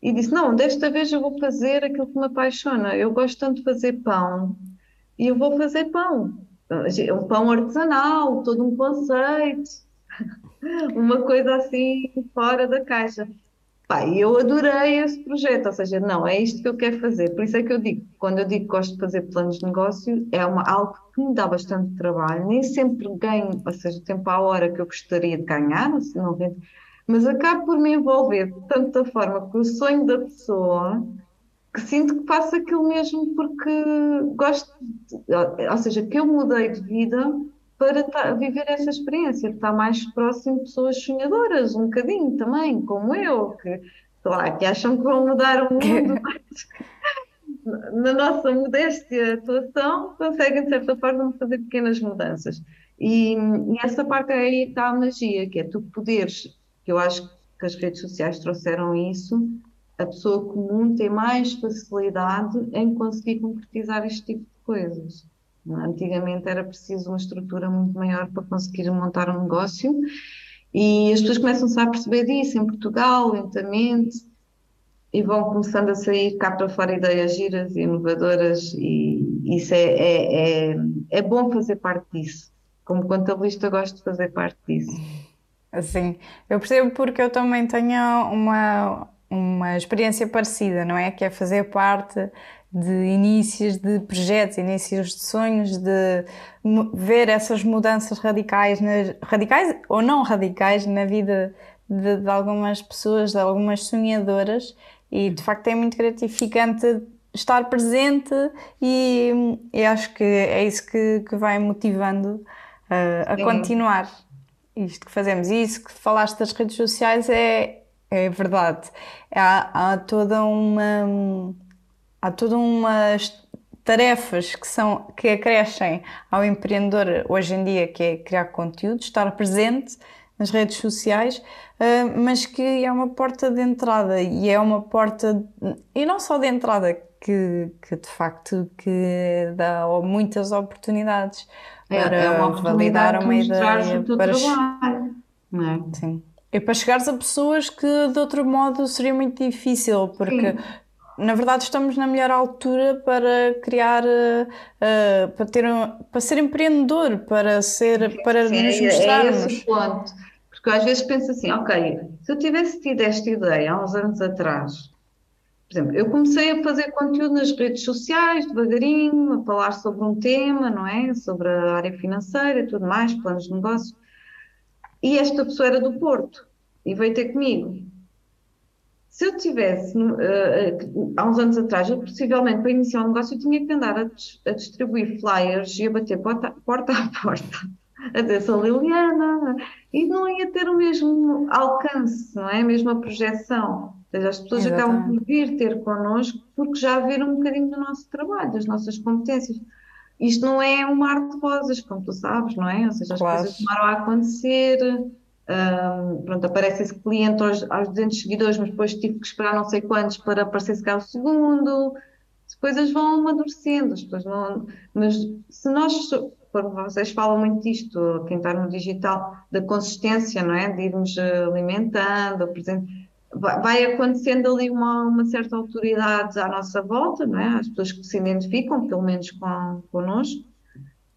Speaker 2: e disse: Não, desta vez eu vou fazer aquilo que me apaixona. Eu gosto tanto de fazer pão e eu vou fazer pão. Um pão artesanal, todo um conceito, uma coisa assim fora da caixa. Pá, eu adorei esse projeto, ou seja, não, é isto que eu quero fazer. Por isso é que eu digo, quando eu digo que gosto de fazer planos de negócio, é uma, algo que me dá bastante trabalho, nem sempre ganho, ou seja, tempo à hora que eu gostaria de ganhar, não vendo, mas acabo por me envolver de tanta forma com o sonho da pessoa que sinto que faço aquilo mesmo porque gosto, de, ou seja, que eu mudei de vida para viver essa experiência, estar mais próximo de pessoas sonhadoras, um bocadinho também, como eu, que, lá, que acham que vão mudar o mundo, mas na nossa modéstia atuação conseguem, de certa forma, fazer pequenas mudanças. E, e essa parte aí está a magia, que é tu poderes, que eu acho que as redes sociais trouxeram isso, a pessoa comum tem mais facilidade em conseguir concretizar este tipo de coisas. Antigamente era preciso uma estrutura muito maior para conseguir montar um negócio e as pessoas começam-se a perceber disso em Portugal, lentamente, e vão começando a sair cá para fora ideias giras e inovadoras e isso é, é, é, é bom fazer parte disso. Como contabilista gosto de fazer parte disso.
Speaker 1: Sim, eu percebo porque eu também tenho uma, uma experiência parecida, não é? Que é fazer parte de inícios de projetos, inícios de sonhos, de ver essas mudanças radicais, nas, radicais ou não radicais na vida de, de, algumas pessoas, de algumas sonhadoras, e de facto é muito gratificante estar presente e, e acho que é isso que, que vai motivando uh, a continuar isto que fazemos. E isso que falaste das redes sociais é, é verdade. Há, há toda uma há todas umas tarefas que são que acrescem ao empreendedor hoje em dia, que é criar conteúdo, estar presente nas redes sociais, eh, mas que é uma porta de entrada e é uma porta e não só de entrada que, que de facto que dá muitas oportunidades
Speaker 2: é, para é uma validar uma ideia para trabalho, não é?
Speaker 1: Sim. E para chegares a pessoas que de outro modo seria muito difícil, porque Sim na verdade estamos na melhor altura para criar, uh, para ter, um, para ser empreendedor, para ser, para Sim, nos mostrarmos.
Speaker 2: É esse ponto. Porque às vezes penso assim, ok, se eu tivesse tido esta ideia há uns anos atrás, por exemplo, eu comecei a fazer conteúdo nas redes sociais, devagarinho, a falar sobre um tema, não é? Sobre a área financeira e tudo mais, planos de negócio. E esta pessoa era do Porto e veio ter comigo. Se eu tivesse, uh, há uns anos atrás, eu possivelmente para iniciar um negócio eu tinha que andar a, a distribuir flyers e a bater porta, porta a porta, a dizer sou Liliana, e não ia ter o mesmo alcance, não é? A mesma projeção. Ou seja, as pessoas acabam por vir ter connosco porque já viram um bocadinho do nosso trabalho, das nossas competências. Isto não é um mar de rosas, como tu sabes, não é? Ou seja, as claro. coisas demoram a acontecer um, pronto, aparece esse cliente aos, aos 200 seguidores, mas depois tive que esperar não sei quantos para aparecer cá o segundo. As coisas vão amadurecendo, as coisas não, mas se nós, vocês falam muito disto, quem está no digital, da consistência, não é? De irmos alimentando, vai acontecendo ali uma, uma certa autoridade à nossa volta, não é? As pessoas que se identificam, pelo menos com, connosco,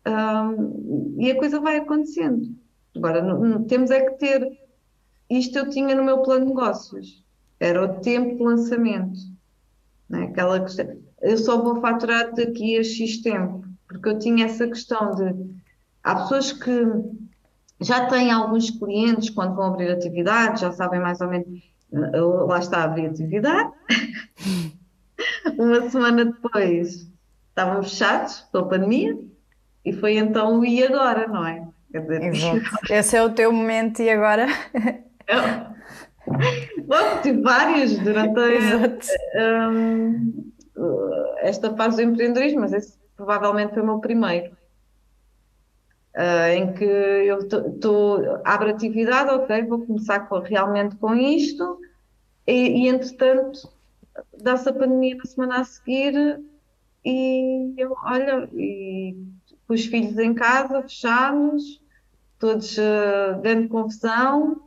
Speaker 2: um, e a coisa vai acontecendo. Agora, não, temos é que ter. Isto eu tinha no meu plano de negócios. Era o tempo de lançamento. Né? Aquela questão. Eu só vou faturar daqui a X tempo. Porque eu tinha essa questão de. Há pessoas que já têm alguns clientes quando vão abrir atividade, já sabem mais ou menos. Lá está a abrir atividade. Uma semana depois estávamos fechados pela pandemia e foi então o e agora, não é?
Speaker 1: Quer dizer, Exato. Esse é o teu momento e agora?
Speaker 2: Bom, tive vários durante a, um, esta fase do empreendedorismo, mas esse provavelmente foi o meu primeiro. Uh, em que eu tô, abro atividade, ok, vou começar com, realmente com isto, e, e entretanto dá-se a pandemia na semana a seguir e eu, olha, e com os filhos em casa, fechados, todos uh, grande confusão,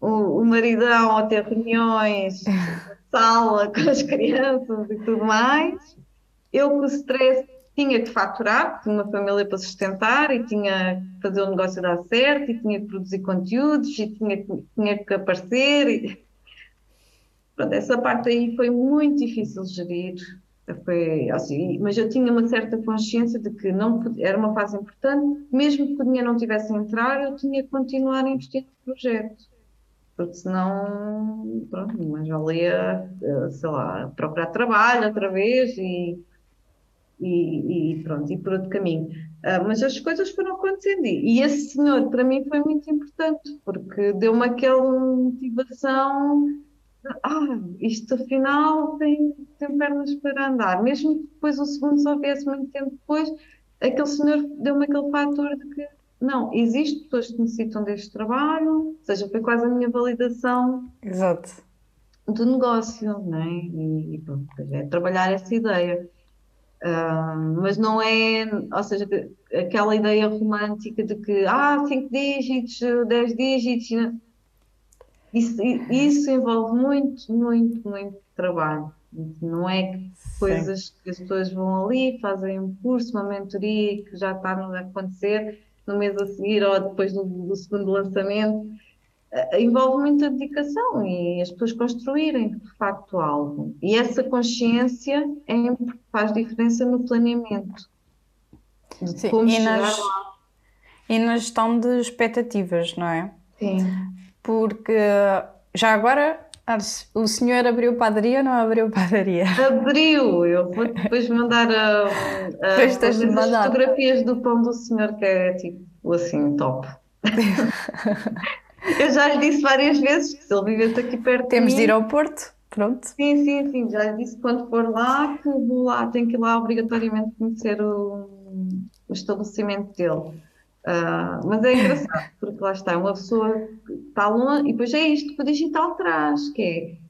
Speaker 2: o, o maridão a ter reuniões na sala com as crianças e tudo mais. Eu com o stress tinha que faturar, tinha uma família para sustentar e tinha que fazer o negócio dar certo e tinha que produzir conteúdos e tinha tinha que aparecer. E, Pronto, essa parte aí foi muito difícil gerir, foi assim, mas eu tinha uma certa consciência de que não era uma fase importante, mesmo que o dinheiro não tivesse a entrar, eu tinha que continuar a investir no projeto, porque senão, pronto, mas valia, eh, sei lá, procurar trabalho outra vez e, e, e pronto, e por outro caminho. Uh, mas as coisas foram acontecendo e esse senhor para mim foi muito importante porque deu-me aquela motivação ah, isto afinal tem, tem pernas para andar. Mesmo que depois o segundo só viesse muito tempo depois, aquele senhor deu-me aquele fator de que não, existem pessoas que necessitam deste trabalho, ou seja, foi quase a minha validação
Speaker 1: Exato.
Speaker 2: do negócio, não é? E, e pronto, é trabalhar essa ideia. Uh, mas não é, ou seja, aquela ideia romântica de que, ah, 5 dígitos, 10 dígitos, isso, isso envolve muito, muito, muito trabalho. Não é coisas Sim. que as pessoas vão ali, fazem um curso, uma mentoria que já está a acontecer no mês a seguir ou depois do, do segundo lançamento. Uh, envolve muita dedicação e as pessoas construírem de facto algo. E essa consciência é, faz diferença no planeamento.
Speaker 1: De Sim, como e, nas, lá. e na gestão de expectativas, não é?
Speaker 2: Sim
Speaker 1: porque já agora o senhor abriu padaria ou não abriu padaria?
Speaker 2: Abriu! Eu vou depois mandar a, a, as fotografias do pão do senhor, que é tipo assim, top. Eu já lhe disse várias vezes que se ele vivesse aqui perto
Speaker 1: Temos
Speaker 2: de,
Speaker 1: de ir ao Porto, pronto.
Speaker 2: Sim, sim, sim. Já lhe disse que quando for lá, que vou lá, tenho que ir lá obrigatoriamente conhecer o, o estabelecimento dele. Uh, mas é engraçado, porque lá está, uma pessoa está longe, e depois é isto que o digital traz, que é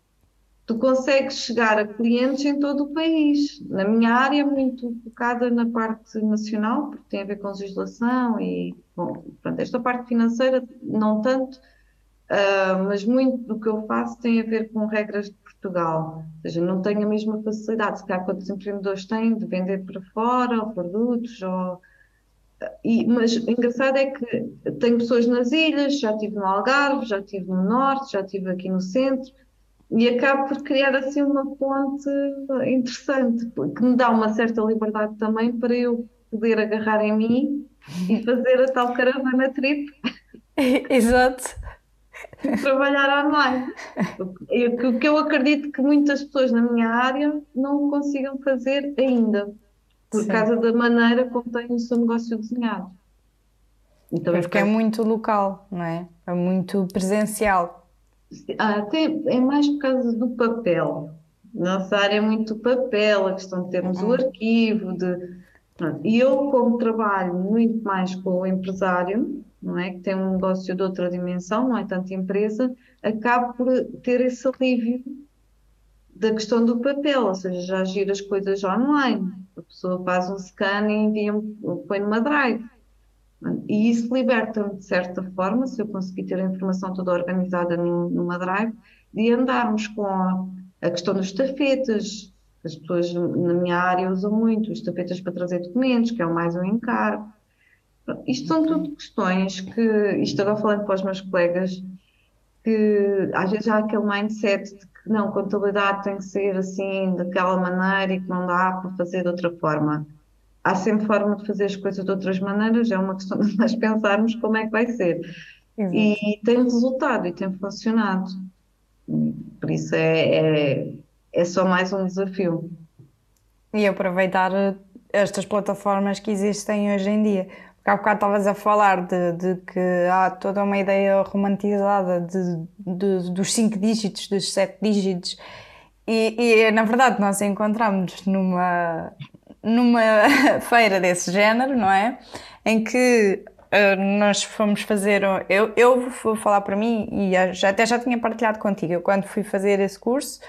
Speaker 2: tu consegues chegar a clientes em todo o país. Na minha área, muito focada na parte nacional, porque tem a ver com legislação e, bom, pronto, esta parte financeira não tanto, uh, mas muito do que eu faço tem a ver com regras de Portugal. Ou seja, não tenho a mesma facilidade, se calhar, quando os empreendedores têm de vender para fora, ou produtos, ou e, mas o engraçado é que tenho pessoas nas ilhas, já estive no Algarve, já estive no Norte, já estive aqui no Centro, e acabo por criar assim uma ponte interessante, que me dá uma certa liberdade também para eu poder agarrar em mim e fazer a tal caravana trip.
Speaker 1: Exato.
Speaker 2: Trabalhar online. O que eu acredito que muitas pessoas na minha área não consigam fazer ainda por Sim. causa da maneira como tem o seu negócio desenhado.
Speaker 1: Então, é porque é muito local, não é? É muito presencial.
Speaker 2: Ah, tem, é mais por causa do papel. Nossa área é muito papel, a questão de termos uhum. o arquivo, de. E eu, como trabalho muito mais com o empresário, não é? Que tem um negócio de outra dimensão, não é tanto empresa, acabo por ter esse alívio da questão do papel, ou seja, já gira as coisas online. A pessoa faz um scan e envia, põe numa drive. E isso liberta-me, de certa forma, se eu conseguir ter a informação toda organizada numa drive, de andarmos com a, questão dos tapetes. As pessoas na minha área usam muito os tapetes para trazer documentos, que é mais um encargo. Isto são tudo questões que, isto agora falando para os meus colegas, que às vezes há aquele mindset de não, contabilidade tem que ser assim, daquela maneira e que não dá para fazer de outra forma. Há sempre forma de fazer as coisas de outras maneiras, é uma questão de nós pensarmos como é que vai ser. Exato. E tem resultado e tem funcionado. Por isso é, é, é só mais um desafio.
Speaker 1: E aproveitar estas plataformas que existem hoje em dia. Porque há bocado estavas a falar de, de, que há toda uma ideia romantizada de, de dos 5 dígitos, dos 7 dígitos, e, e, na verdade nós encontramos numa, numa feira desse género, não é? Em que uh, nós fomos fazer. Eu, eu vou falar para mim, e já, até já tinha partilhado contigo, eu quando fui fazer esse curso,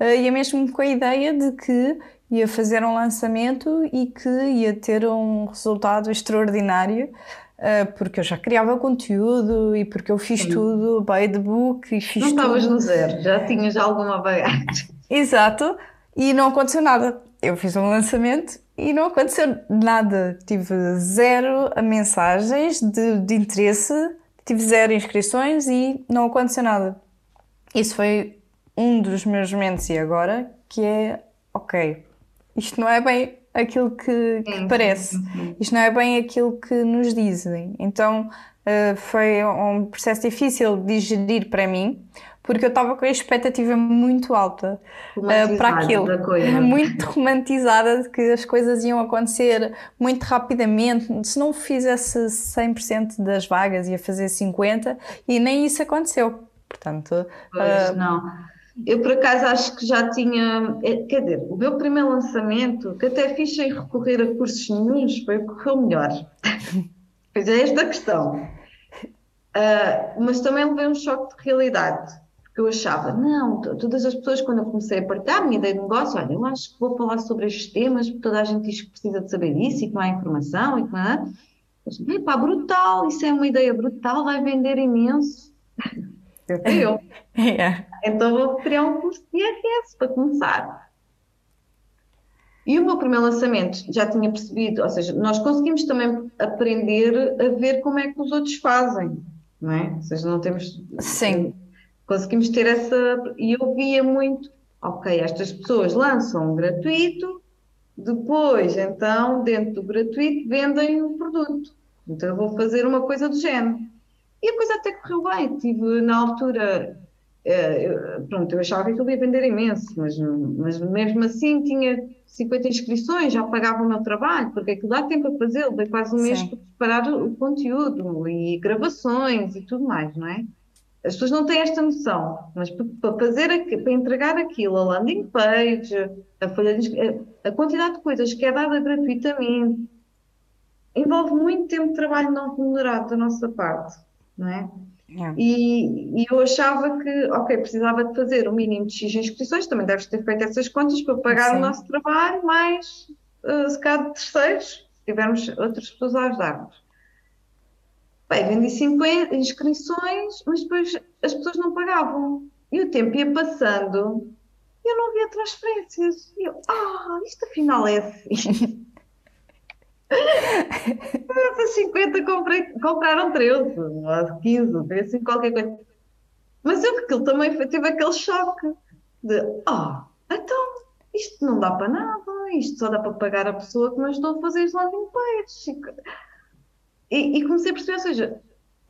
Speaker 1: uh, ia mesmo com a ideia de que ia fazer um lançamento e que ia ter um resultado extraordinário, uh, porque eu já criava conteúdo e porque eu fiz Sim. tudo by the book e fiz
Speaker 2: Não estavas
Speaker 1: no
Speaker 2: zero, já tinhas alguma bagagem.
Speaker 1: Exato, e não aconteceu nada. Eu fiz um lançamento e não aconteceu nada. Tive zero mensagens de, de interesse, tive zero inscrições e não aconteceu nada. Isso foi um dos meus momentos e agora, que é, ok, isto não é bem aquilo que, que parece, isto não é bem aquilo que nos dizem. Então uh, foi um processo difícil de digerir para mim, porque eu estava com a expectativa muito alta uh, para aquilo, muito romantizada de que as coisas iam acontecer muito rapidamente. Se não fizesse 100% das vagas, ia fazer 50% e nem isso aconteceu. Portanto,
Speaker 2: pois, uh, não. Eu, por acaso, acho que já tinha. É, quer dizer, o meu primeiro lançamento, que até fiz sem recorrer a cursos nenhums, foi o que correu melhor. pois é, esta questão. Uh, mas também levei um choque de realidade porque eu achava, não, todas as pessoas, quando eu comecei a partilhar a minha ideia de negócio, olha, eu acho que vou falar sobre estes temas, porque toda a gente diz que precisa de saber isso e que não há informação e que não há. É pá, brutal, isso é uma ideia brutal, vai vender imenso. Eu, eu. yeah. Então vou criar um curso de IRS para começar. E o meu primeiro lançamento já tinha percebido, ou seja, nós conseguimos também aprender a ver como é que os outros fazem, não é? Ou seja, não temos.
Speaker 1: Sim
Speaker 2: conseguimos ter essa. E eu via muito, ok, estas pessoas lançam um gratuito, depois, então, dentro do gratuito, vendem o produto. Então eu vou fazer uma coisa do género. E a coisa até correu bem. Tive na altura. Eh, pronto, eu achava que aquilo ia vender imenso, mas, mas mesmo assim tinha 50 inscrições, já pagava o meu trabalho, porque aquilo dá tempo a fazer, dei quase um mês para preparar o conteúdo e gravações e tudo mais, não é? As pessoas não têm esta noção, mas para fazer, para entregar aquilo, a landing page, a folha de, a quantidade de coisas que é dada gratuitamente, envolve muito tempo de trabalho não remunerado da nossa parte, não é? Yeah. E, e, eu achava que, ok, precisava de fazer o mínimo de X inscrições, também deves ter feito essas contas para pagar Sim. o nosso trabalho, mais uh, se calhar de terceiros, se tivermos outras pessoas a ajudar-nos. Bem, vendi 50 inscrições, mas depois as pessoas não pagavam. E o tempo ia passando e eu não via transferências. E eu, ah, isto afinal é assim. Essas 50 comprei, compraram 13, ou 15, foi assim qualquer coisa. Mas eu aquilo também foi, tive aquele choque de, ah, oh, então isto não dá para nada, isto só dá para pagar a pessoa que não estou a fazer os pages. E, e comecei a perceber, ou seja,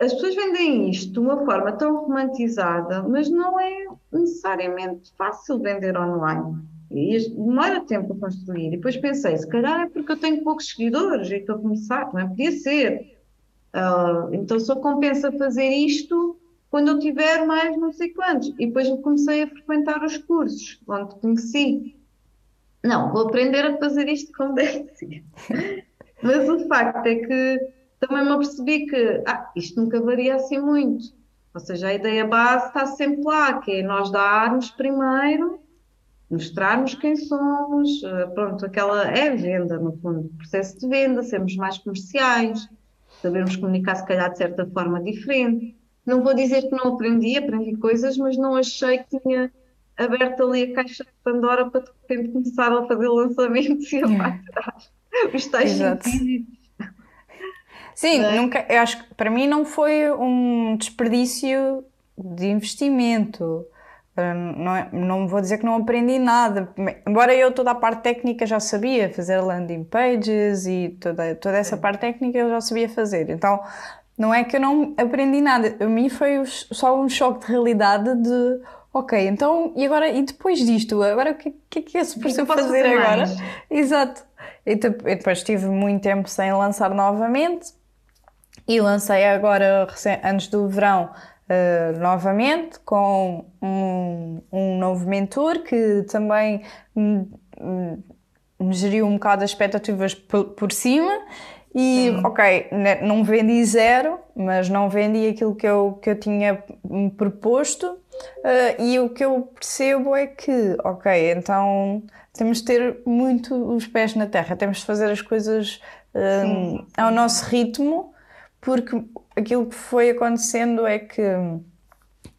Speaker 2: as pessoas vendem isto de uma forma tão romantizada, mas não é necessariamente fácil vender online. E demora tempo a construir. E depois pensei, se calhar é porque eu tenho poucos seguidores e estou a começar, não é? Podia ser. Uh, então só compensa fazer isto quando eu tiver mais não sei quantos. E depois comecei a frequentar os cursos, onde conheci. Não, vou aprender a fazer isto como deve ser. Mas o facto é que também me apercebi que ah, isto nunca varia assim muito. Ou seja, a ideia base está sempre lá, que é nós darmos primeiro, mostrarmos quem somos, eh, pronto, aquela é a venda, no fundo, processo de venda, sermos mais comerciais, sabermos comunicar se calhar de certa forma diferente. Não vou dizer que não aprendi, aprendi coisas, mas não achei que tinha aberto ali a caixa de Pandora para de repente começar a fazer lançamentos e a yeah. os tais
Speaker 1: Sim, é? nunca, eu acho que para mim não foi um desperdício de investimento. Não, é, não vou dizer que não aprendi nada, embora eu toda a parte técnica já sabia fazer landing pages e toda, toda essa parte técnica eu já sabia fazer. Então não é que eu não aprendi nada, a mim foi só um choque de realidade de ok, então e agora e depois disto, agora o que, que é que é suposto fazer, fazer agora? Exato. E depois tive muito tempo sem lançar novamente e lancei agora, antes do verão, uh, novamente, com um, um, novo mentor que também me, me geriu um bocado as expectativas por, por cima. E, Sim. ok, não vendi zero, mas não vendi aquilo que eu, que eu tinha me proposto. Uh, e o que eu percebo é que, ok, então temos de ter muito os pés na terra, temos de fazer as coisas uh, ao nosso ritmo porque aquilo que foi acontecendo é que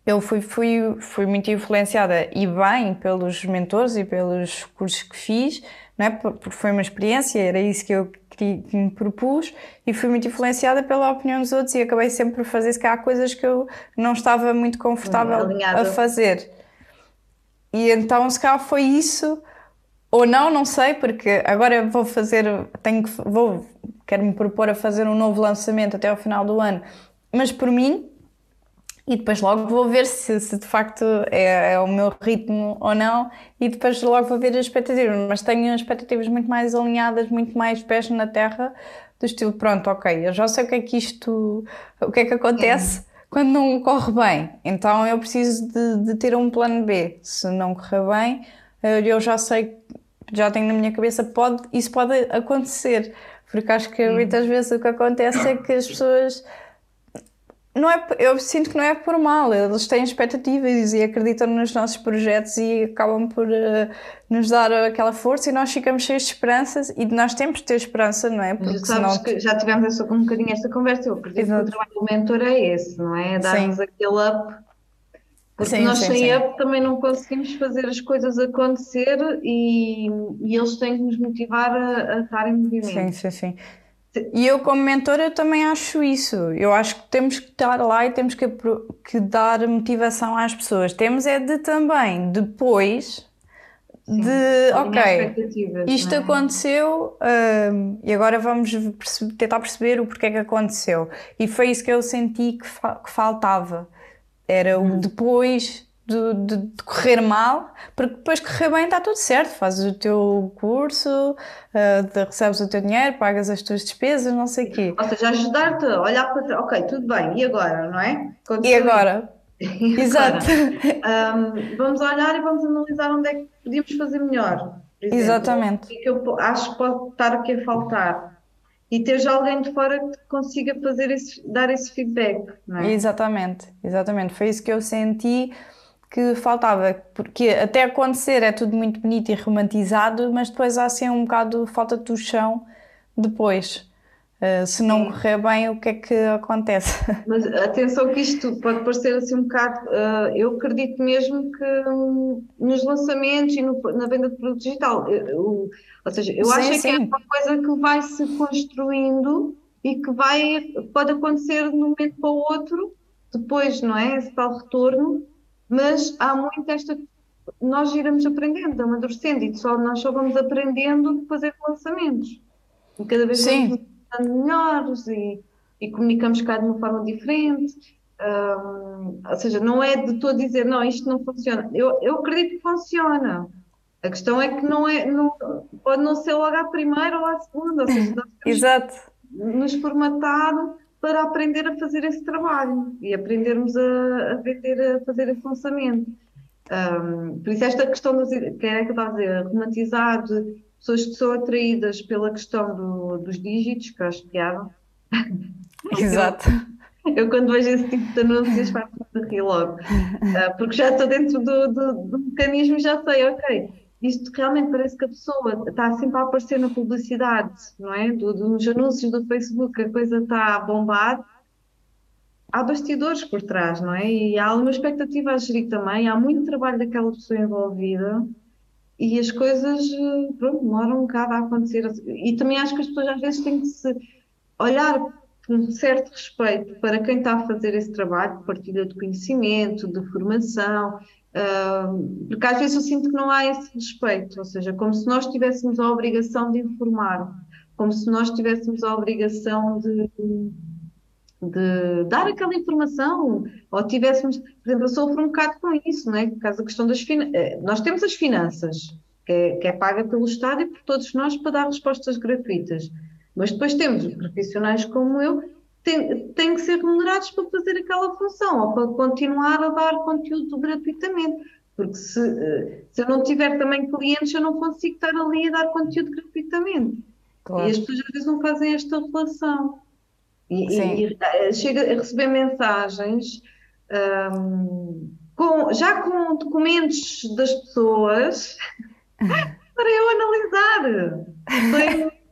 Speaker 1: eu fui, fui, fui muito influenciada e bem pelos mentores e pelos cursos que fiz, não é? porque foi uma experiência, era isso que eu que me propus e fui muito influenciada pela opinião dos outros e acabei sempre por fazer se há coisas que eu não estava muito confortável a fazer. e então, se calhar foi isso, ou não, não sei, porque agora vou fazer, tenho que, vou, quero-me propor a fazer um novo lançamento até ao final do ano, mas por mim, e depois logo vou ver se, se de facto é, é, o meu ritmo ou não, e depois logo vou ver as expectativas, mas tenho expectativas muito mais alinhadas, muito mais pés na terra, do estilo, pronto, ok, eu já sei o que é que isto, o que é que acontece. É quando não corre bem. Então eu preciso de, de, ter um plano B. Se não correr bem, eu já sei, já tenho na minha cabeça, pode, isso pode acontecer. Porque acho que muitas vezes o que acontece é que as pessoas não é, eu sinto que não é por mal, eles têm expectativas e acreditam nos nossos projetos e acabam por uh, nos dar aquela força e nós ficamos cheios de esperanças e nós temos de ter esperança, não é?
Speaker 2: Porque sabes senão... que já tivemos essa, um bocadinho esta conversa, eu acredito Exato. que o trabalho do mentor é esse, não é? é Dar-nos aquele up, porque sim, nós sim, sem sim. up também não conseguimos fazer as coisas acontecer e, e eles têm que nos motivar a, a estar em movimento.
Speaker 1: Sim, sim, sim. E eu, como mentora, eu também acho isso. Eu acho que temos que estar lá e temos que, que dar motivação às pessoas. Temos é de também, depois, Sim, de ok, isto é? aconteceu um, e agora vamos tentar perceber o porquê que aconteceu. E foi isso que eu senti que, fa que faltava. Era o hum. depois de, de, de, correr mal, porque depois correr bem está tudo certo, fazes o teu curso, uh, recebes o teu dinheiro, pagas as tuas despesas, não sei o quê.
Speaker 2: Ou seja, ajudar-te a olhar para trás, ok, tudo bem, e agora, não é?
Speaker 1: Continua. E agora? e Exato.
Speaker 2: um, vamos olhar e vamos analisar onde é que podíamos fazer melhor.
Speaker 1: Exemplo, Exatamente. O
Speaker 2: que, é que eu acho que pode estar aqui a faltar? E teres alguém de fora que consiga fazer esse, dar esse feedback, é?
Speaker 1: Exatamente, exatamente. Foi isso que eu senti que faltava, porque até acontecer é tudo muito bonito e romantizado, mas depois há assim um bocado falta de chão depois. Uh, se não correr bem, o que é que acontece?
Speaker 2: Mas atenção que isto pode parecer assim um bocado, uh, eu acredito mesmo que um, nos lançamentos e no, na venda de produto digital, eu, ou seja, eu sim, acho sim. que é uma coisa que vai se construindo e que vai, pode acontecer de um momento para o outro, depois, não é? Esse tal retorno, mas há muito esta. Nós iremos aprendendo, amadurecendo, e só, nós só vamos aprendendo a fazer lançamentos. E cada vez Sim. Vamos melhores e, e comunicamos cá de uma forma diferente. Ou seja, não é de todo dizer, não, isto não funciona. Eu, eu acredito que funciona. A questão é que não é, não, pode não ser logo à primeira ou à segunda. Ou seja, nós
Speaker 1: Exato.
Speaker 2: nos formatar para aprender a fazer esse trabalho e aprendermos a, a vender, a fazer esse lançamento. Um, por isso, esta questão, das, que é que eu estava a dizer, de pessoas que são atraídas pela questão do, dos dígitos, que eu acho piada.
Speaker 1: Exato.
Speaker 2: Eu, quando vejo esse tipo de anúncios, faço-me rir logo, uh, porque já estou dentro do, do, do mecanismo e já sei, ok isto realmente parece que a pessoa está sempre a aparecer na publicidade, não é? Do, nos anúncios do Facebook, a coisa está a bombar. Há bastidores por trás, não é? E há uma expectativa a gerir também, há muito trabalho daquela pessoa envolvida e as coisas, pronto, demoram um bocado a acontecer. E também acho que as pessoas às vezes têm que se olhar com um certo respeito para quem está a fazer esse trabalho partilha de conhecimento, de formação, porque às vezes eu sinto que não há esse respeito, ou seja, como se nós tivéssemos a obrigação de informar, como se nós tivéssemos a obrigação de, de dar aquela informação, ou tivéssemos, por exemplo, eu sofro um bocado com isso, não é? Por causa da questão das finanças. Eh, nós temos as finanças, que é, que é paga pelo Estado e por todos nós para dar respostas gratuitas. Mas depois temos profissionais como eu têm, têm que ser remunerados para fazer aquela função ou para continuar a dar conteúdo gratuitamente. Porque se, eh, se eu não tiver também clientes, eu não consigo estar ali a dar conteúdo gratuitamente. Claro. E as pessoas às vezes não fazem esta relação. E, e, e eh, chega a receber mensagens um, com, já com documentos das pessoas para eu analisar.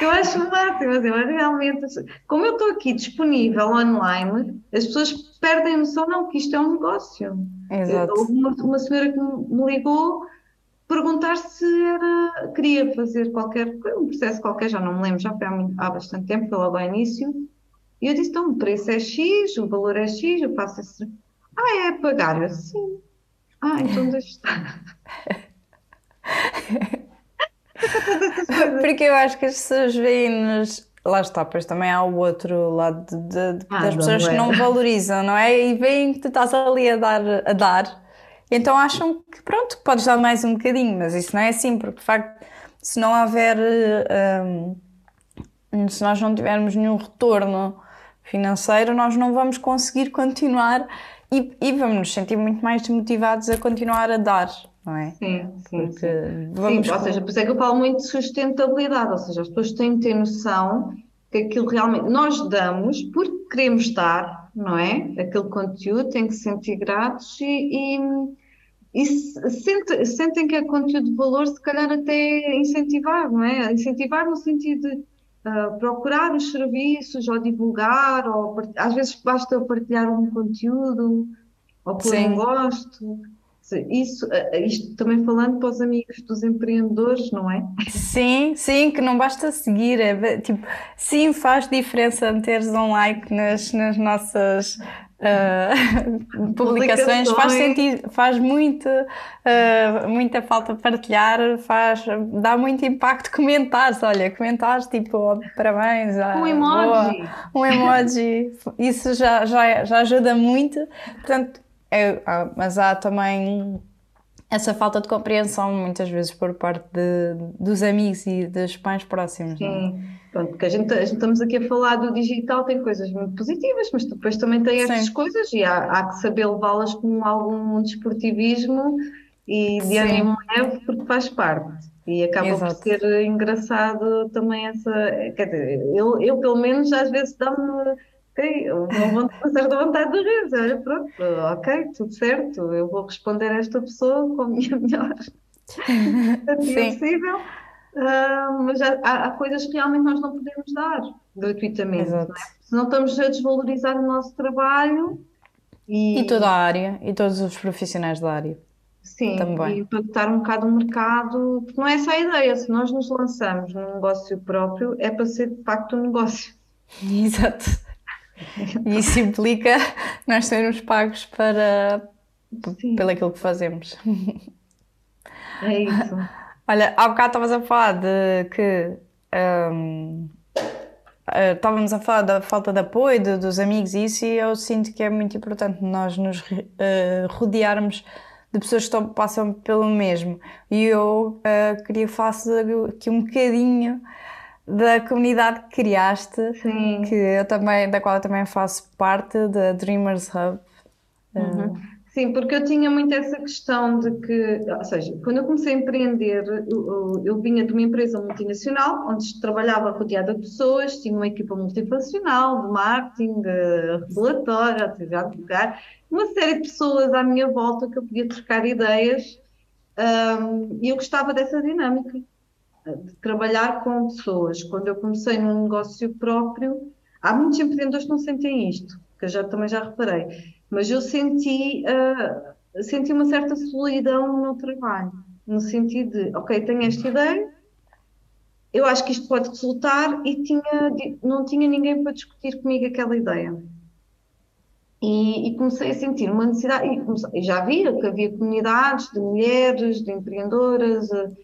Speaker 2: Eu acho o máximo, assim, mas realmente, como eu estou aqui disponível online, as pessoas perdem noção, não, que isto é um negócio.
Speaker 1: Exato.
Speaker 2: Houve uma, uma senhora que me ligou perguntar se era, queria fazer qualquer, um processo qualquer, já não me lembro, já foi há, muito, há bastante tempo, foi logo ao início, e eu disse, então, o preço é X, o valor é X, eu faço esse... Ah, é pagar? Eu, sim. Ah, então deixa estar.
Speaker 1: Porque eu acho que as pessoas veem-nos. Lá está, pois também há o outro lado de, de, ah, das pessoas que não valorizam, não é? E veem que tu estás ali a dar, a dar. Então acham que pronto, podes dar mais um bocadinho, mas isso não é assim, porque de facto, se não houver. Um, se nós não tivermos nenhum retorno financeiro, nós não vamos conseguir continuar e, e vamos nos sentir muito mais desmotivados a continuar a dar não é?
Speaker 2: Sim, sim. Vamos sim, ou seja, por isso é que eu falo muito de sustentabilidade, ou seja, as pessoas têm que ter noção que aquilo realmente nós damos porque queremos dar, não é? Aquele conteúdo tem que se sentir gratos e, e, e sente, sentem que é conteúdo de valor, se calhar até incentivar, não é? Incentivar no sentido de uh, procurar os serviços ou divulgar, ou às vezes basta partilhar um conteúdo ou pôr um gosto. Isso, eh, isto também falando para os amigos dos empreendedores, não é?
Speaker 1: Sim, sim, que não basta seguir, é, tipo, sim, faz diferença meteres um like nas, nas nossas uh, publicações, faz sentido, faz muito, uh, muita falta partilhar, faz, dá muito impacto comentares, olha, comentares tipo, oh, parabéns,
Speaker 2: um emoji,
Speaker 1: boa, um emoji, isso já, já, já ajuda muito, portanto, é, mas há também essa falta de compreensão muitas vezes por parte de, dos amigos e dos pais próximos.
Speaker 2: É? Sim, Pronto, porque a gente, a gente, estamos aqui a falar do digital, tem coisas muito positivas, mas depois também tem estas Sim. coisas e há, há que saber levá-las com algum desportivismo e de ânimo leve, porque faz parte. E acaba Exato. por ser engraçado também essa. Quer dizer, eu, eu pelo menos às vezes dá-me Ok, uma certa vontade de rir. Olha, pronto, ok, tudo certo. Eu vou responder a esta pessoa com a minha melhor possível. Uh, mas há, há, coisas que realmente nós não podemos dar gratuitamente, não é? senão estamos a desvalorizar o nosso trabalho
Speaker 1: e, e toda a área, e todos os profissionais da área.
Speaker 2: Sim, também. e impactar um bocado o mercado, porque não é essa a ideia, se nós nos lançamos num negócio próprio, é para ser de facto um negócio.
Speaker 1: Exato. E isso implica nós sermos pagos para Sim. pelo aquilo que fazemos.
Speaker 2: É isso.
Speaker 1: Olha, há bocado estavas a falar de que um, eh, estávamos a falar da falta de apoio de, dos amigos e isso, e eu sinto que é muito importante nós nos uh, rodearmos de pessoas que estão, passam pelo mesmo. E eu uh, queria falar aqui um bocadinho da comunidade que criaste,
Speaker 2: Sim.
Speaker 1: que eu também, da qual eu também faço parte, da Dreamers Hub.
Speaker 2: Uhum. Sim, porque eu tinha muito essa questão de que, ou seja, quando eu comecei a empreender, eu, eu vinha de uma empresa multinacional, onde trabalhava rodeada de pessoas, tinha uma equipa multifuncional, de marketing, de regulatório, atividade de lugar, uma série de pessoas à minha volta que eu podia trocar ideias, um, e eu gostava dessa dinâmica de trabalhar com pessoas. Quando eu comecei num negócio próprio, há muitos empreendedores que não sentem isto, que eu já, também já reparei, mas eu senti, uh, senti uma certa solidão no meu trabalho, no sentido de, ok, tenho esta ideia, eu acho que isto pode resultar e tinha, não tinha ninguém para discutir comigo aquela ideia. E, e, comecei a sentir uma necessidade, e, comecei, já via que havia comunidades de mulheres, de empreendedoras, uh,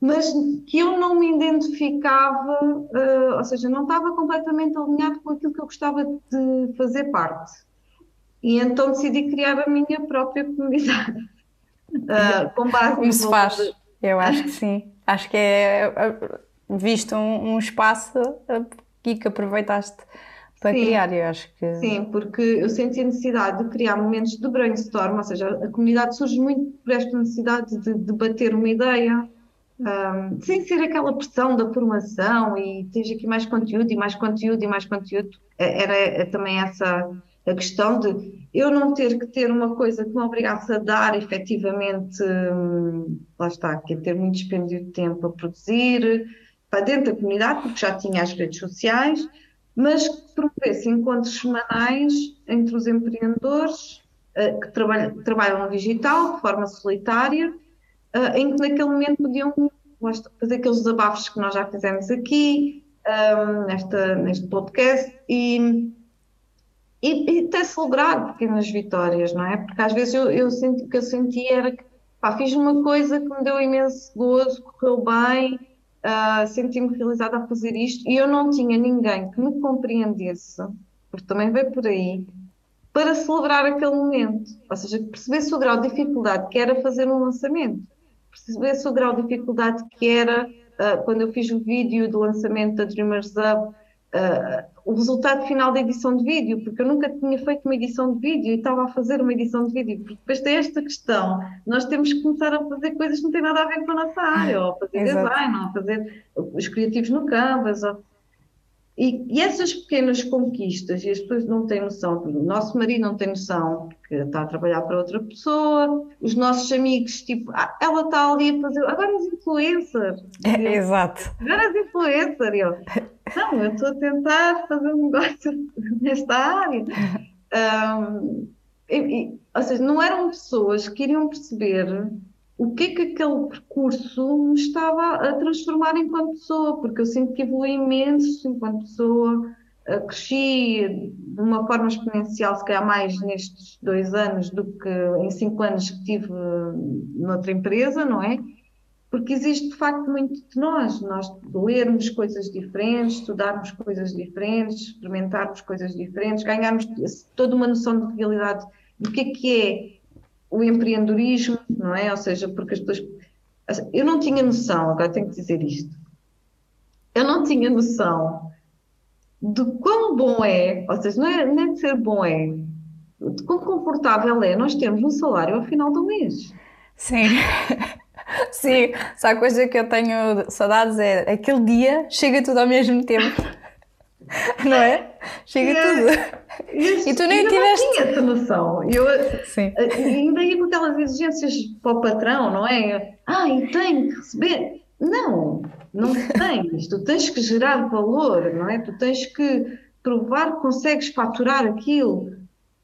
Speaker 2: mas que eu não me identificava, uh, ou seja, não estava completamente alinhado com aquilo que eu gostava de fazer parte. E então decidi criar a minha própria comunidade. Uh, com base
Speaker 1: Como se faz? De... Eu acho que sim. Acho que é visto um, um espaço aqui que aproveitaste para sim, criar, eu acho que...
Speaker 2: Sim, porque eu senti a necessidade de criar momentos de brainstorm, ou seja, a comunidade surge muito por esta necessidade de debater uma ideia, um, sem ser aquela pressão da formação e tens aqui mais conteúdo e mais conteúdo e mais conteúdo, é, era é, também essa a questão de eu não ter que ter uma coisa que me obrigasse a dar efetivamente, hum, lá está, que é ter muito dispêndio de tempo a produzir, para dentro da comunidade, porque já tinha as redes sociais, mas que promovesse encontros semanais entre os empreendedores uh, que trabalham, trabalham no digital de forma solitária uh, em que naquele momento podiam fazer aqueles desabafos que nós já fizemos aqui, um, nesta, neste podcast, e, e, e até celebrar pequenas vitórias, não é? Porque às vezes eu, eu senti, o que eu senti era que pá, fiz uma coisa que me deu imenso gozo, correu bem, uh, senti-me realizada a fazer isto e eu não tinha ninguém que me compreendesse, porque também veio por aí, para celebrar aquele momento. Ou seja, que percebesse o grau de dificuldade que era fazer um lançamento, percebesse o grau de dificuldade que era uh, quando eu fiz o vídeo do lançamento da Dreamers Up uh, o resultado final da edição de vídeo, porque eu nunca tinha feito uma edição de vídeo e estava a fazer uma edição de vídeo, porque depois tem esta questão, nós temos que começar a fazer coisas que não têm nada a ver com a nossa área, ou a fazer Exato. design, ou a fazer os criativos no Canvas, ou e, e, essas pequenas conquistas, e as pessoas não têm noção, o nosso marido não tem noção, porque está a trabalhar para outra pessoa, os nossos amigos, tipo, ah, ela está ali a fazer, agora és influencer.
Speaker 1: É, exato.
Speaker 2: Agora és influencer. Eu, não, eu estou a tentar fazer um negócio nesta área. Um, e, e, ou seja, não eram pessoas que iriam perceber o que é que aquele percurso me estava a transformar enquanto pessoa, porque eu sinto que evolui imenso enquanto pessoa, cresci de uma forma exponencial, se calhar mais nestes dois anos do que em cinco anos que tive noutra empresa, não é? Porque existe de facto muito de nós, nós lermos coisas diferentes, estudarmos coisas diferentes, experimentarmos coisas diferentes, ganharmos toda uma noção de realidade do que é que é o empreendedorismo, não é? Ou seja, porque as pessoas. Eu não tinha noção, agora tenho que dizer isto. Eu não tinha noção de quão bom é, ou seja, não é, não é de ser bom, é de quão confortável é nós termos um salário ao final do mês.
Speaker 1: Sim. Sim, só a coisa que eu tenho saudades é aquele dia chega tudo ao mesmo tempo. Não é? Chega tudo.
Speaker 2: E tu nem tiveste. Não tinha essa noção. Eu Sim. Eh, ainda ia com aquelas exigências para o patrão, não é? Ah, e tem que receber. Não, não tens. tu tens que gerar valor, não é? Tu tens que provar que consegues faturar aquilo.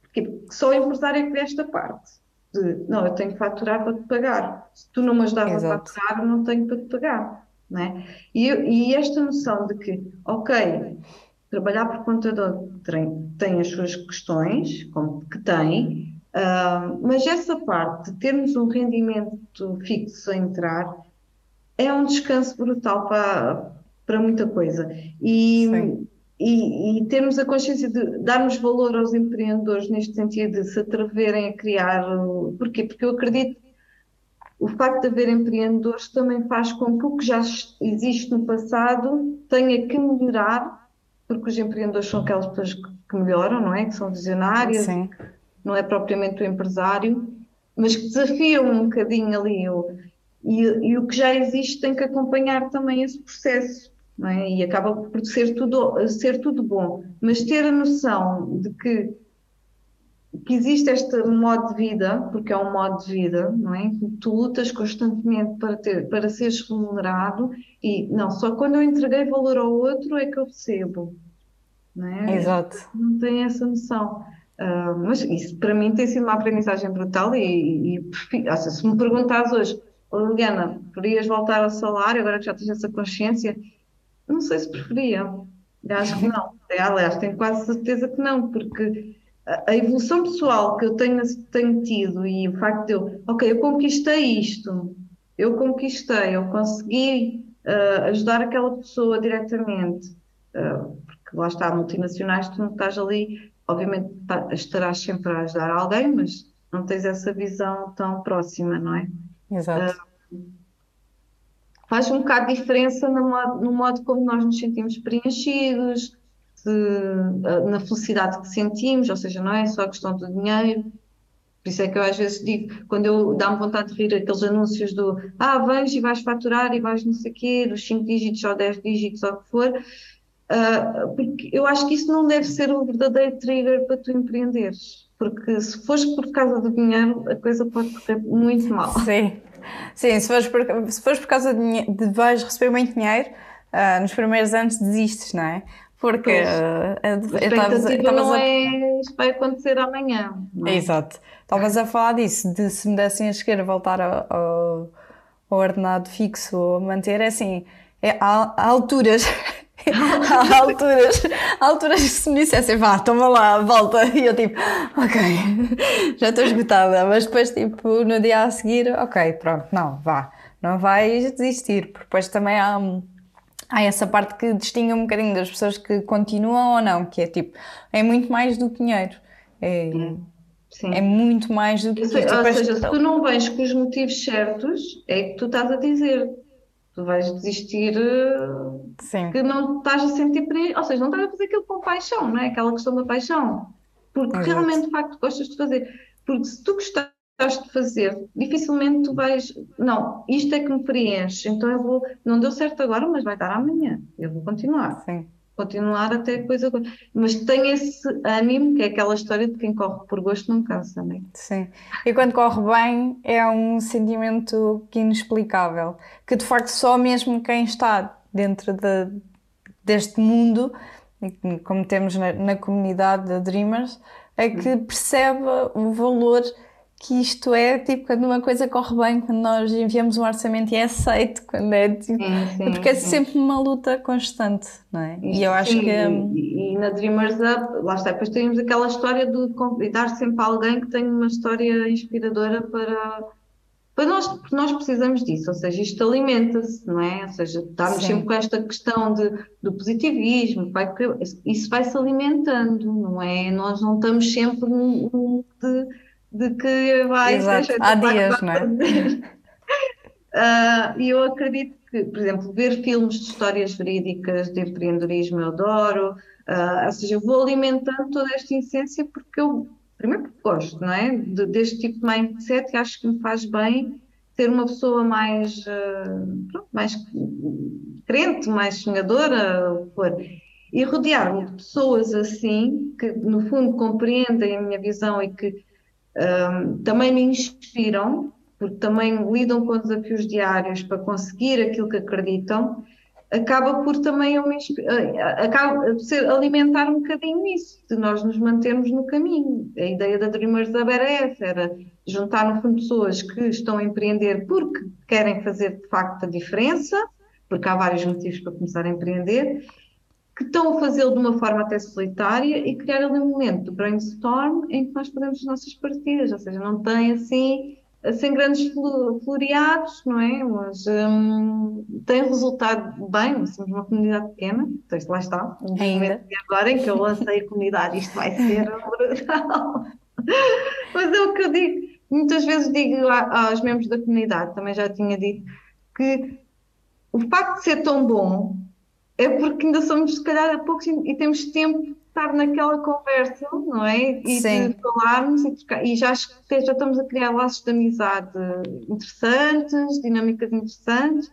Speaker 2: Porque só o empresário é que vê esta parte. De, não, eu tenho que faturar para te pagar. Se tu não me ajudares a faturar, eu não tenho para te pagar. Não é? e, e esta noção de que, ok, trabalhar por computador tem, tem as suas questões, como que tem, uh, mas essa parte de termos um rendimento fixo a entrar é um descanso brutal para, para muita coisa. E, e, e, termos a consciência de darmos valor aos empreendedores neste sentido de se atreverem a criar. Porquê? Porque eu acredito o facto de haver empreendedores também faz com que o que já existe no passado tenha que melhorar porque os empreendedores são aquelas pessoas que melhoram, não é? Que são visionárias, Sim. não é propriamente o empresário, mas que desafiam um bocadinho ali. O, e, e, o que já existe tem que acompanhar também esse processo, não é? E acaba por ser tudo, ser tudo bom. Mas ter a noção de que, que existe este modo de vida, porque é um modo de vida, não é? Tu lutas constantemente para, ter, para seres remunerado e não, só quando eu entreguei valor ao outro é que eu recebo. Não é?
Speaker 1: Exato.
Speaker 2: Não tem essa noção. Uh, mas isso para mim tem sido uma aprendizagem brutal e, e seja, se me perguntares hoje, oh, Liliana, preferias voltar ao salário agora que já tens essa consciência? Não sei se preferia. Acho que não. É, aliás, tenho quase certeza que não, porque a evolução pessoal que eu tenho, tenho tido e o facto de eu, ok, eu conquistei isto, eu conquistei, eu consegui uh, ajudar aquela pessoa diretamente, uh, porque lá está, multinacionais, tu não estás ali, obviamente tá, estarás sempre a ajudar alguém, mas não tens essa visão tão próxima, não é?
Speaker 1: Exato. Uh,
Speaker 2: faz um bocado de diferença no modo, no modo como nós nos sentimos preenchidos, na felicidade que sentimos, ou seja, não é só a questão do dinheiro, por isso é que eu às vezes digo, quando eu dá-me vontade de rir aqueles anúncios do ah, vens e vais faturar e vais não sei o quê, dos 5 dígitos ou 10 dígitos ou o que for, uh, porque eu acho que isso não deve ser o verdadeiro trigger para tu empreenderes. Porque se fores por causa do dinheiro, a coisa pode correr muito mal.
Speaker 1: Sim, Sim se fores por, se fores por causa de, de vais receber muito dinheiro, uh, nos primeiros anos desistes, não é? Porque uh,
Speaker 2: a expectativa não a... é isto vai acontecer amanhã.
Speaker 1: É? Exato. Estavas a falar disso, de se me dessem a esquerda voltar ao, ao, ordenado fixo ou manter, é assim, é, há, há alturas há alturas, há alturas que se me dissessem, vá, toma lá, volta. E eu tipo, ok, já estou esgotada. Mas depois, tipo, no dia a seguir, ok, pronto, não, vá, não vais desistir. Porque depois também há, há essa parte que distingue um bocadinho das pessoas que continuam ou não, que é tipo, é muito mais do que dinheiro. É, Sim. é muito mais do que.
Speaker 2: Ou seja, se tu não vens com os motivos certos, é que tu estás a dizer tu vais desistir Sim. que não estás a sentir ou seja, não estás a fazer aquilo com paixão, não é? Aquela questão da paixão. Porque Exato. realmente, de facto, gostas de fazer. Porque se tu gostares de fazer, dificilmente tu vais, não, isto é que me preenche, então eu vou, não deu certo agora, mas vai dar amanhã, eu vou continuar. Sim continuar até a coisa. Mas tem esse ânimo, que é aquela história de quem corre por gosto não cansa, não é?
Speaker 1: Sim. E quando corre bem é um sentimento que inexplicável, que de facto só mesmo quem está dentro de, deste mundo, como temos na, na comunidade da Dreamers, é que hum. percebe o valor que isto é tipo quando uma coisa corre bem, quando nós enviamos um orçamento e é aceito, quando é tipo, sim, sim, porque é sempre uma luta constante, não é?
Speaker 2: E, eu acho que. E, e, na Dreamers Up, lá está, depois temos aquela história de convidar sempre alguém que tenha uma história inspiradora para. Para nós, porque nós precisamos disso, ou seja, isto alimenta-se, não é? Ou seja, estamos sim. sempre com esta questão de, do positivismo, vai, isso vai se alimentando, não é? Nós não estamos sempre num, de de que vai
Speaker 1: Exato. Há dias, não é?
Speaker 2: Uh, e eu acredito que, por exemplo, ver filmes de histórias verídicas de empreendedorismo eu adoro, uh, ou seja, eu vou alimentando toda esta essência porque eu, primeiro porque gosto, não é? De, deste tipo de mindset e acho que me faz bem ser uma pessoa mais, uh, pronto, mais crente, mais sonhadora, for. E rodear-me de pessoas assim, que no fundo compreendem a minha visão e que um, também me inspiram, porque também lidam com desafios diários para conseguir aquilo que acreditam, acaba por também eu me acaba por ser alimentar um bocadinho isso, de nós nos mantermos no caminho. A ideia da Dreamers Hub era era juntar no fundo pessoas que estão a empreender porque querem fazer de facto a diferença, porque há vários motivos para começar a empreender, que estão a fazê-lo de uma forma até solitária e criar ali um momento de brainstorm em que nós fazemos as nossas partidas, ou seja, não tem assim, assim grandes floreados, não é? Mas um, tem resultado bem, somos uma comunidade pequena, então lá está, um Ainda. agora em que eu lancei a comunidade, isto vai ser brutal. Mas é o que eu digo, muitas vezes digo aos membros da comunidade, também já tinha dito, que o facto de ser tão bom é porque ainda somos, se calhar, a poucos e temos tempo de estar naquela conversa, não é? E Sim. de falarmos e, trocar, e já, já estamos a criar laços de amizade interessantes, dinâmicas interessantes.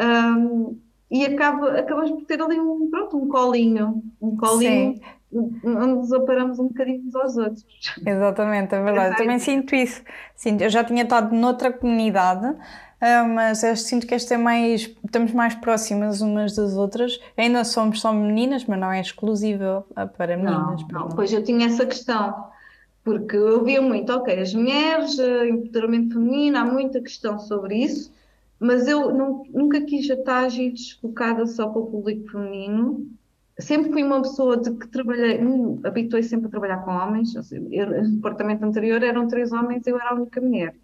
Speaker 2: Um, e acaba, acabamos por ter ali um, pronto, um colinho, um colinho Sim. onde nos aparamos um bocadinho uns aos outros.
Speaker 1: Exatamente, é verdade. Eu também sinto isso. Sinto, eu já tinha estado noutra comunidade Uh, mas eu sinto que esta é mais. estamos mais próximas umas das outras. Ainda somos só meninas, mas não é exclusivo para meninas.
Speaker 2: Não, não. Pois eu tinha essa questão, porque eu via muito, ok, as mulheres, uh, empoderamento feminino, há muita questão sobre isso, mas eu não, nunca quis estar focada só para o público feminino. Sempre fui uma pessoa de que trabalhei, habituei sempre a trabalhar com homens. Seja, eu, no departamento anterior eram três homens, eu era a única mulher.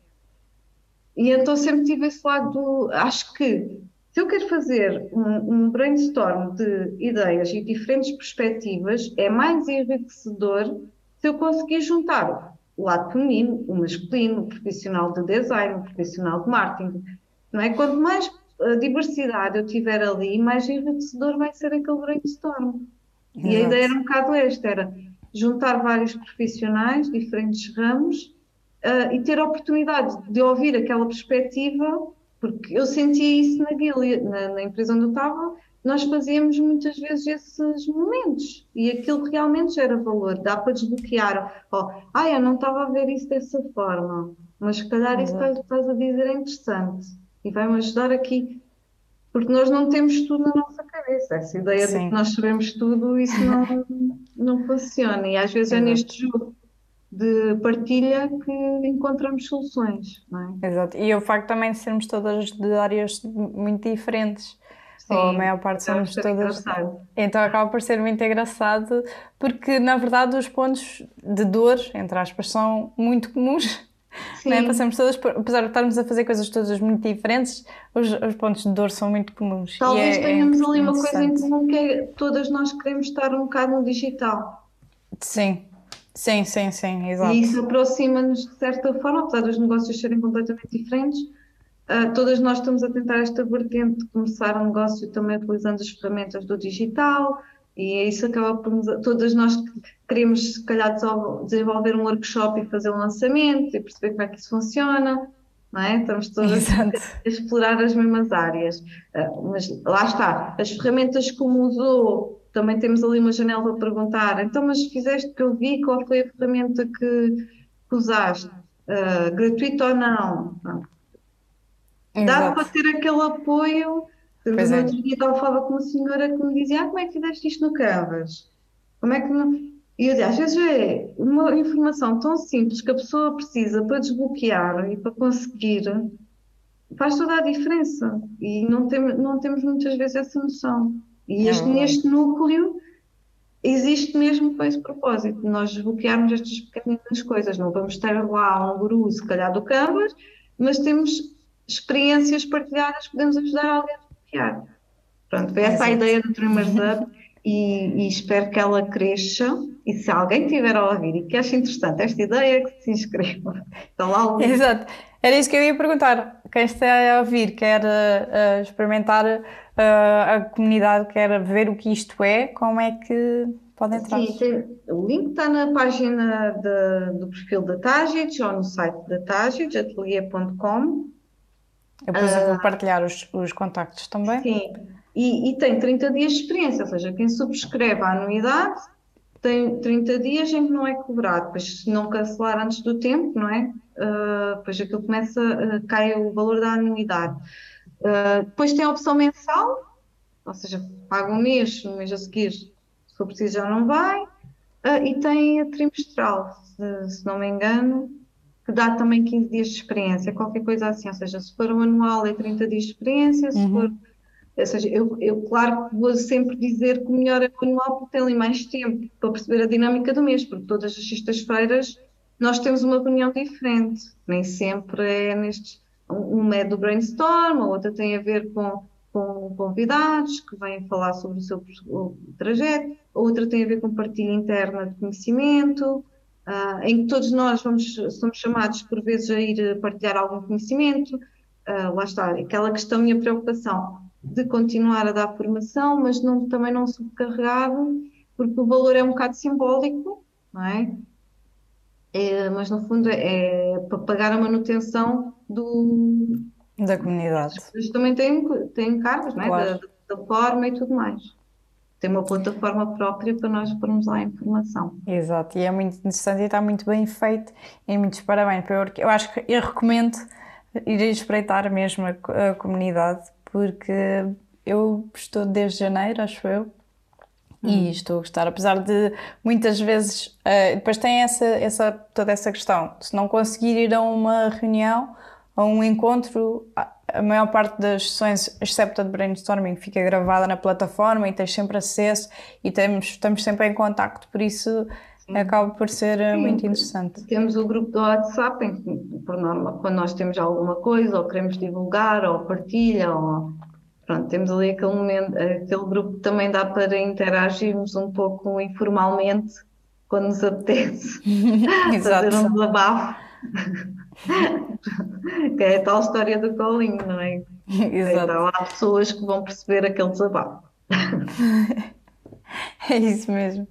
Speaker 2: E então sempre tive esse lado, acho que se eu quero fazer um, um, brainstorm de ideias e diferentes perspectivas, é mais enriquecedor se eu conseguir juntar o lado feminino, o masculino, o profissional de design, o profissional de marketing. Não é? Quanto mais uh, diversidade eu tiver ali, mais enriquecedor vai ser aquele brainstorm. Exato. E a ideia era um bocado esta, era juntar vários profissionais, diferentes ramos, uh, e ter a oportunidade de ouvir aquela perspectiva, porque eu sentia isso na na, na empresa onde eu estava, nós fazíamos muitas vezes esses momentos e aquilo realmente gera valor, dá para desbloquear. Oh, ah, eu não estava a ver isso dessa forma, mas se calhar isso que estás a dizer é interessante e vai-me ajudar aqui, porque nós não temos tudo na nossa cabeça. Essa ideia Sim. de que nós sabemos tudo, isso não, não funciona e às vezes é neste jogo de partilha que encontramos soluções, não é?
Speaker 1: Exato. E o facto também de sermos todas de áreas muito diferentes. Sim, ou a maior parte somos todas. Engraçado. Então acaba por ser muito engraçado, porque na verdade os pontos de dor, entre aspas, são muito comuns. Né? Passamos todas, por, apesar de estarmos a fazer coisas todas muito diferentes, os, os pontos de dor são muito comuns.
Speaker 2: Talvez é, tenhamos é ali uma coisa em comum que é todas nós queremos estar um bocado no digital.
Speaker 1: Sim, sim, sim, sim, exato.
Speaker 2: E isso aproxima-nos de certa forma, apesar dos negócios serem completamente diferentes, Uh, todas nós estamos a tentar esta vertente de começar um negócio também utilizando as ferramentas do digital e isso acaba por nos, todas nós queremos se calhar desenvolver um workshop e fazer um lançamento e perceber como é que isso funciona, não é? Estamos todas a explorar as mesmas áreas, uh, mas lá está, as ferramentas como usou, também temos ali uma janela para perguntar, então mas fizeste que eu vi, qual foi a ferramenta que, que usaste? Uh, gratuito ou não? Dá para ter aquele apoio. Pois no é. outro dia estava a falar com uma senhora que me dizia: ah, como é que fizeste isto no Canvas? Como é que não. E eu dizia, às vezes é uma informação tão simples que a pessoa precisa para desbloquear e para conseguir, faz toda a diferença. E não, tem, não temos muitas vezes essa noção. E este, neste núcleo existe mesmo com esse propósito, nós desbloquearmos estas pequenas coisas. Não vamos ter lá um guru, se calhar, do Canvas, mas temos experiências partilhadas podemos ajudar alguém a desbloquear. Pronto, foi essa a ideia do Dreamers Up e, e, espero que ela cresça. E se alguém tiver a ouvir e que acha interessante esta ideia, que se inscreva. Está lá o...
Speaker 1: Exato. Era isso que eu ia perguntar. Quem está a ouvir quer uh, experimentar a comunidade, quer ver o que isto é, como é que pode entrar?
Speaker 2: Sim, tem, o link está na página de, do perfil da Tagit ou no site da Tagit, atelier.com.
Speaker 1: Depois eu vou ah, partilhar os, os contactos também.
Speaker 2: Sim, e, e, tem 30 dias de experiência, ou seja, quem subscreve a anuidade tem 30 dias em que não é cobrado, depois se não cancelar antes do tempo, não é? Uh, depois aquilo começa, uh, cai o valor da anuidade. Uh, depois tem a opção mensal, ou seja, paga um mês, no mês a seguir, se for preciso já não vai, uh, e tem a trimestral, se, se não me engano, que dá também 15 dias de experiência, qualquer coisa assim, ou seja, se for um anual é 30 dias de experiência, se uhum. for, ou seja, eu, eu claro que vou sempre dizer que o melhor é o anual porque tem ali mais tempo para perceber a dinâmica do mês, porque todas as sextas-feiras nós temos uma reunião diferente, nem sempre é nestes, uma é do brainstorm, a outra tem a ver com, com convidados que vêm falar sobre o seu o trajeto, a outra tem a ver com partilha interna de conhecimento, uh, em que todos nós vamos, somos chamados por vezes a ir partilhar algum conhecimento. Uh, lá está, aquela questão, minha preocupação de continuar a dar formação, mas não, também não subcarregar, porque o valor é um bocado simbólico, não é? É mas no fundo é, para pagar a manutenção do,
Speaker 1: da comunidade.
Speaker 2: Mas também têm, têm cargos, não é? Claro. Da, da forma e tudo mais tem uma plataforma própria para nós pormos lá a informação.
Speaker 1: Exato, e é muito interessante e está muito bem feito e muitos parabéns. Eu acho que eu recomendo ir espreitar mesmo a, a comunidade, porque eu estou desde janeiro, acho eu, e hum. estou a gostar, apesar de muitas vezes uh, depois tem essa, essa, toda essa questão, se não conseguir ir a uma reunião, a um encontro, a maior parte das sessões, exceto a de brainstorming, fica gravada na plataforma e tens sempre acesso e temos, estamos sempre em contacto, por isso acaba por ser eh, Sim. muito interessante.
Speaker 2: Temos o grupo do WhatsApp, em que, por norma, quando nós temos alguma coisa, ou queremos divulgar, ou partilha, ou pronto, temos ali aquele momento, aquele grupo que também dá para interagirmos um pouco informalmente quando nos apetece fazer um desabafo. que é a tal história do colinho, não é? Exato. Então há pessoas que vão perceber aquele desabafo.
Speaker 1: é isso mesmo.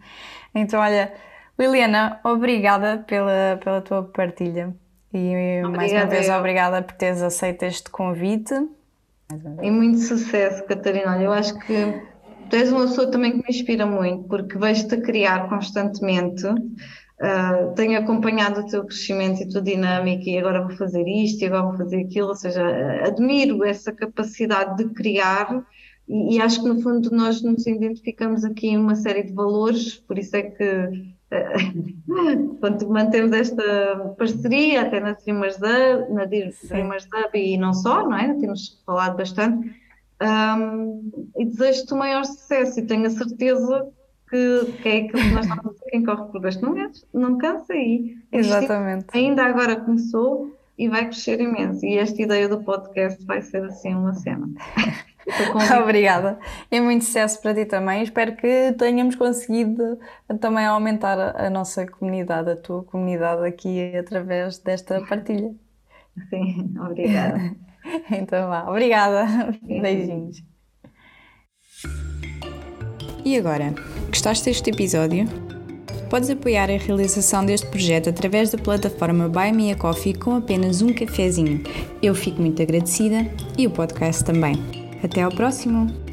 Speaker 1: Então, olha, Liliana, obrigada pela, pela tua partilha. E obrigada, mais uma vez, obrigada por teres aceito este convite.
Speaker 2: E muito sucesso, Catarina. Olha, eu acho que tu és uma pessoa também que me inspira muito, porque vejo-te a criar constantemente. Uh, tenho acompanhado o teu crescimento e a tua dinâmica e agora vou fazer isto e agora vou fazer aquilo, ou seja, admiro essa capacidade de criar e, e, acho que no fundo nós nos identificamos aqui em uma série de valores, por isso é que uh, mantemos esta parceria até na Dreamers Dub, na Dreamers Dub e não só, não é? Temos falado bastante Um, e desejo-te o maior sucesso e tenho a certeza que, que é aquilo que nós estamos a dizer, quem corre por gosto não, não cansa e
Speaker 1: Exatamente.
Speaker 2: ainda agora começou e vai crescer imenso. E esta ideia do podcast vai ser assim uma cena.
Speaker 1: Obrigada. E muito sucesso para ti também. Espero que tenhamos conseguido também aumentar a nossa comunidade, a tua comunidade aqui através desta partilha.
Speaker 2: Sim, obrigada.
Speaker 1: então vá, obrigada. Beijinhos. E agora, gostaste deste episódio? Podes apoiar a realização deste projeto através da plataforma Buy Me a Coffee com apenas um cafezinho. Eu fico muito agradecida e o podcast também. Até ao próximo!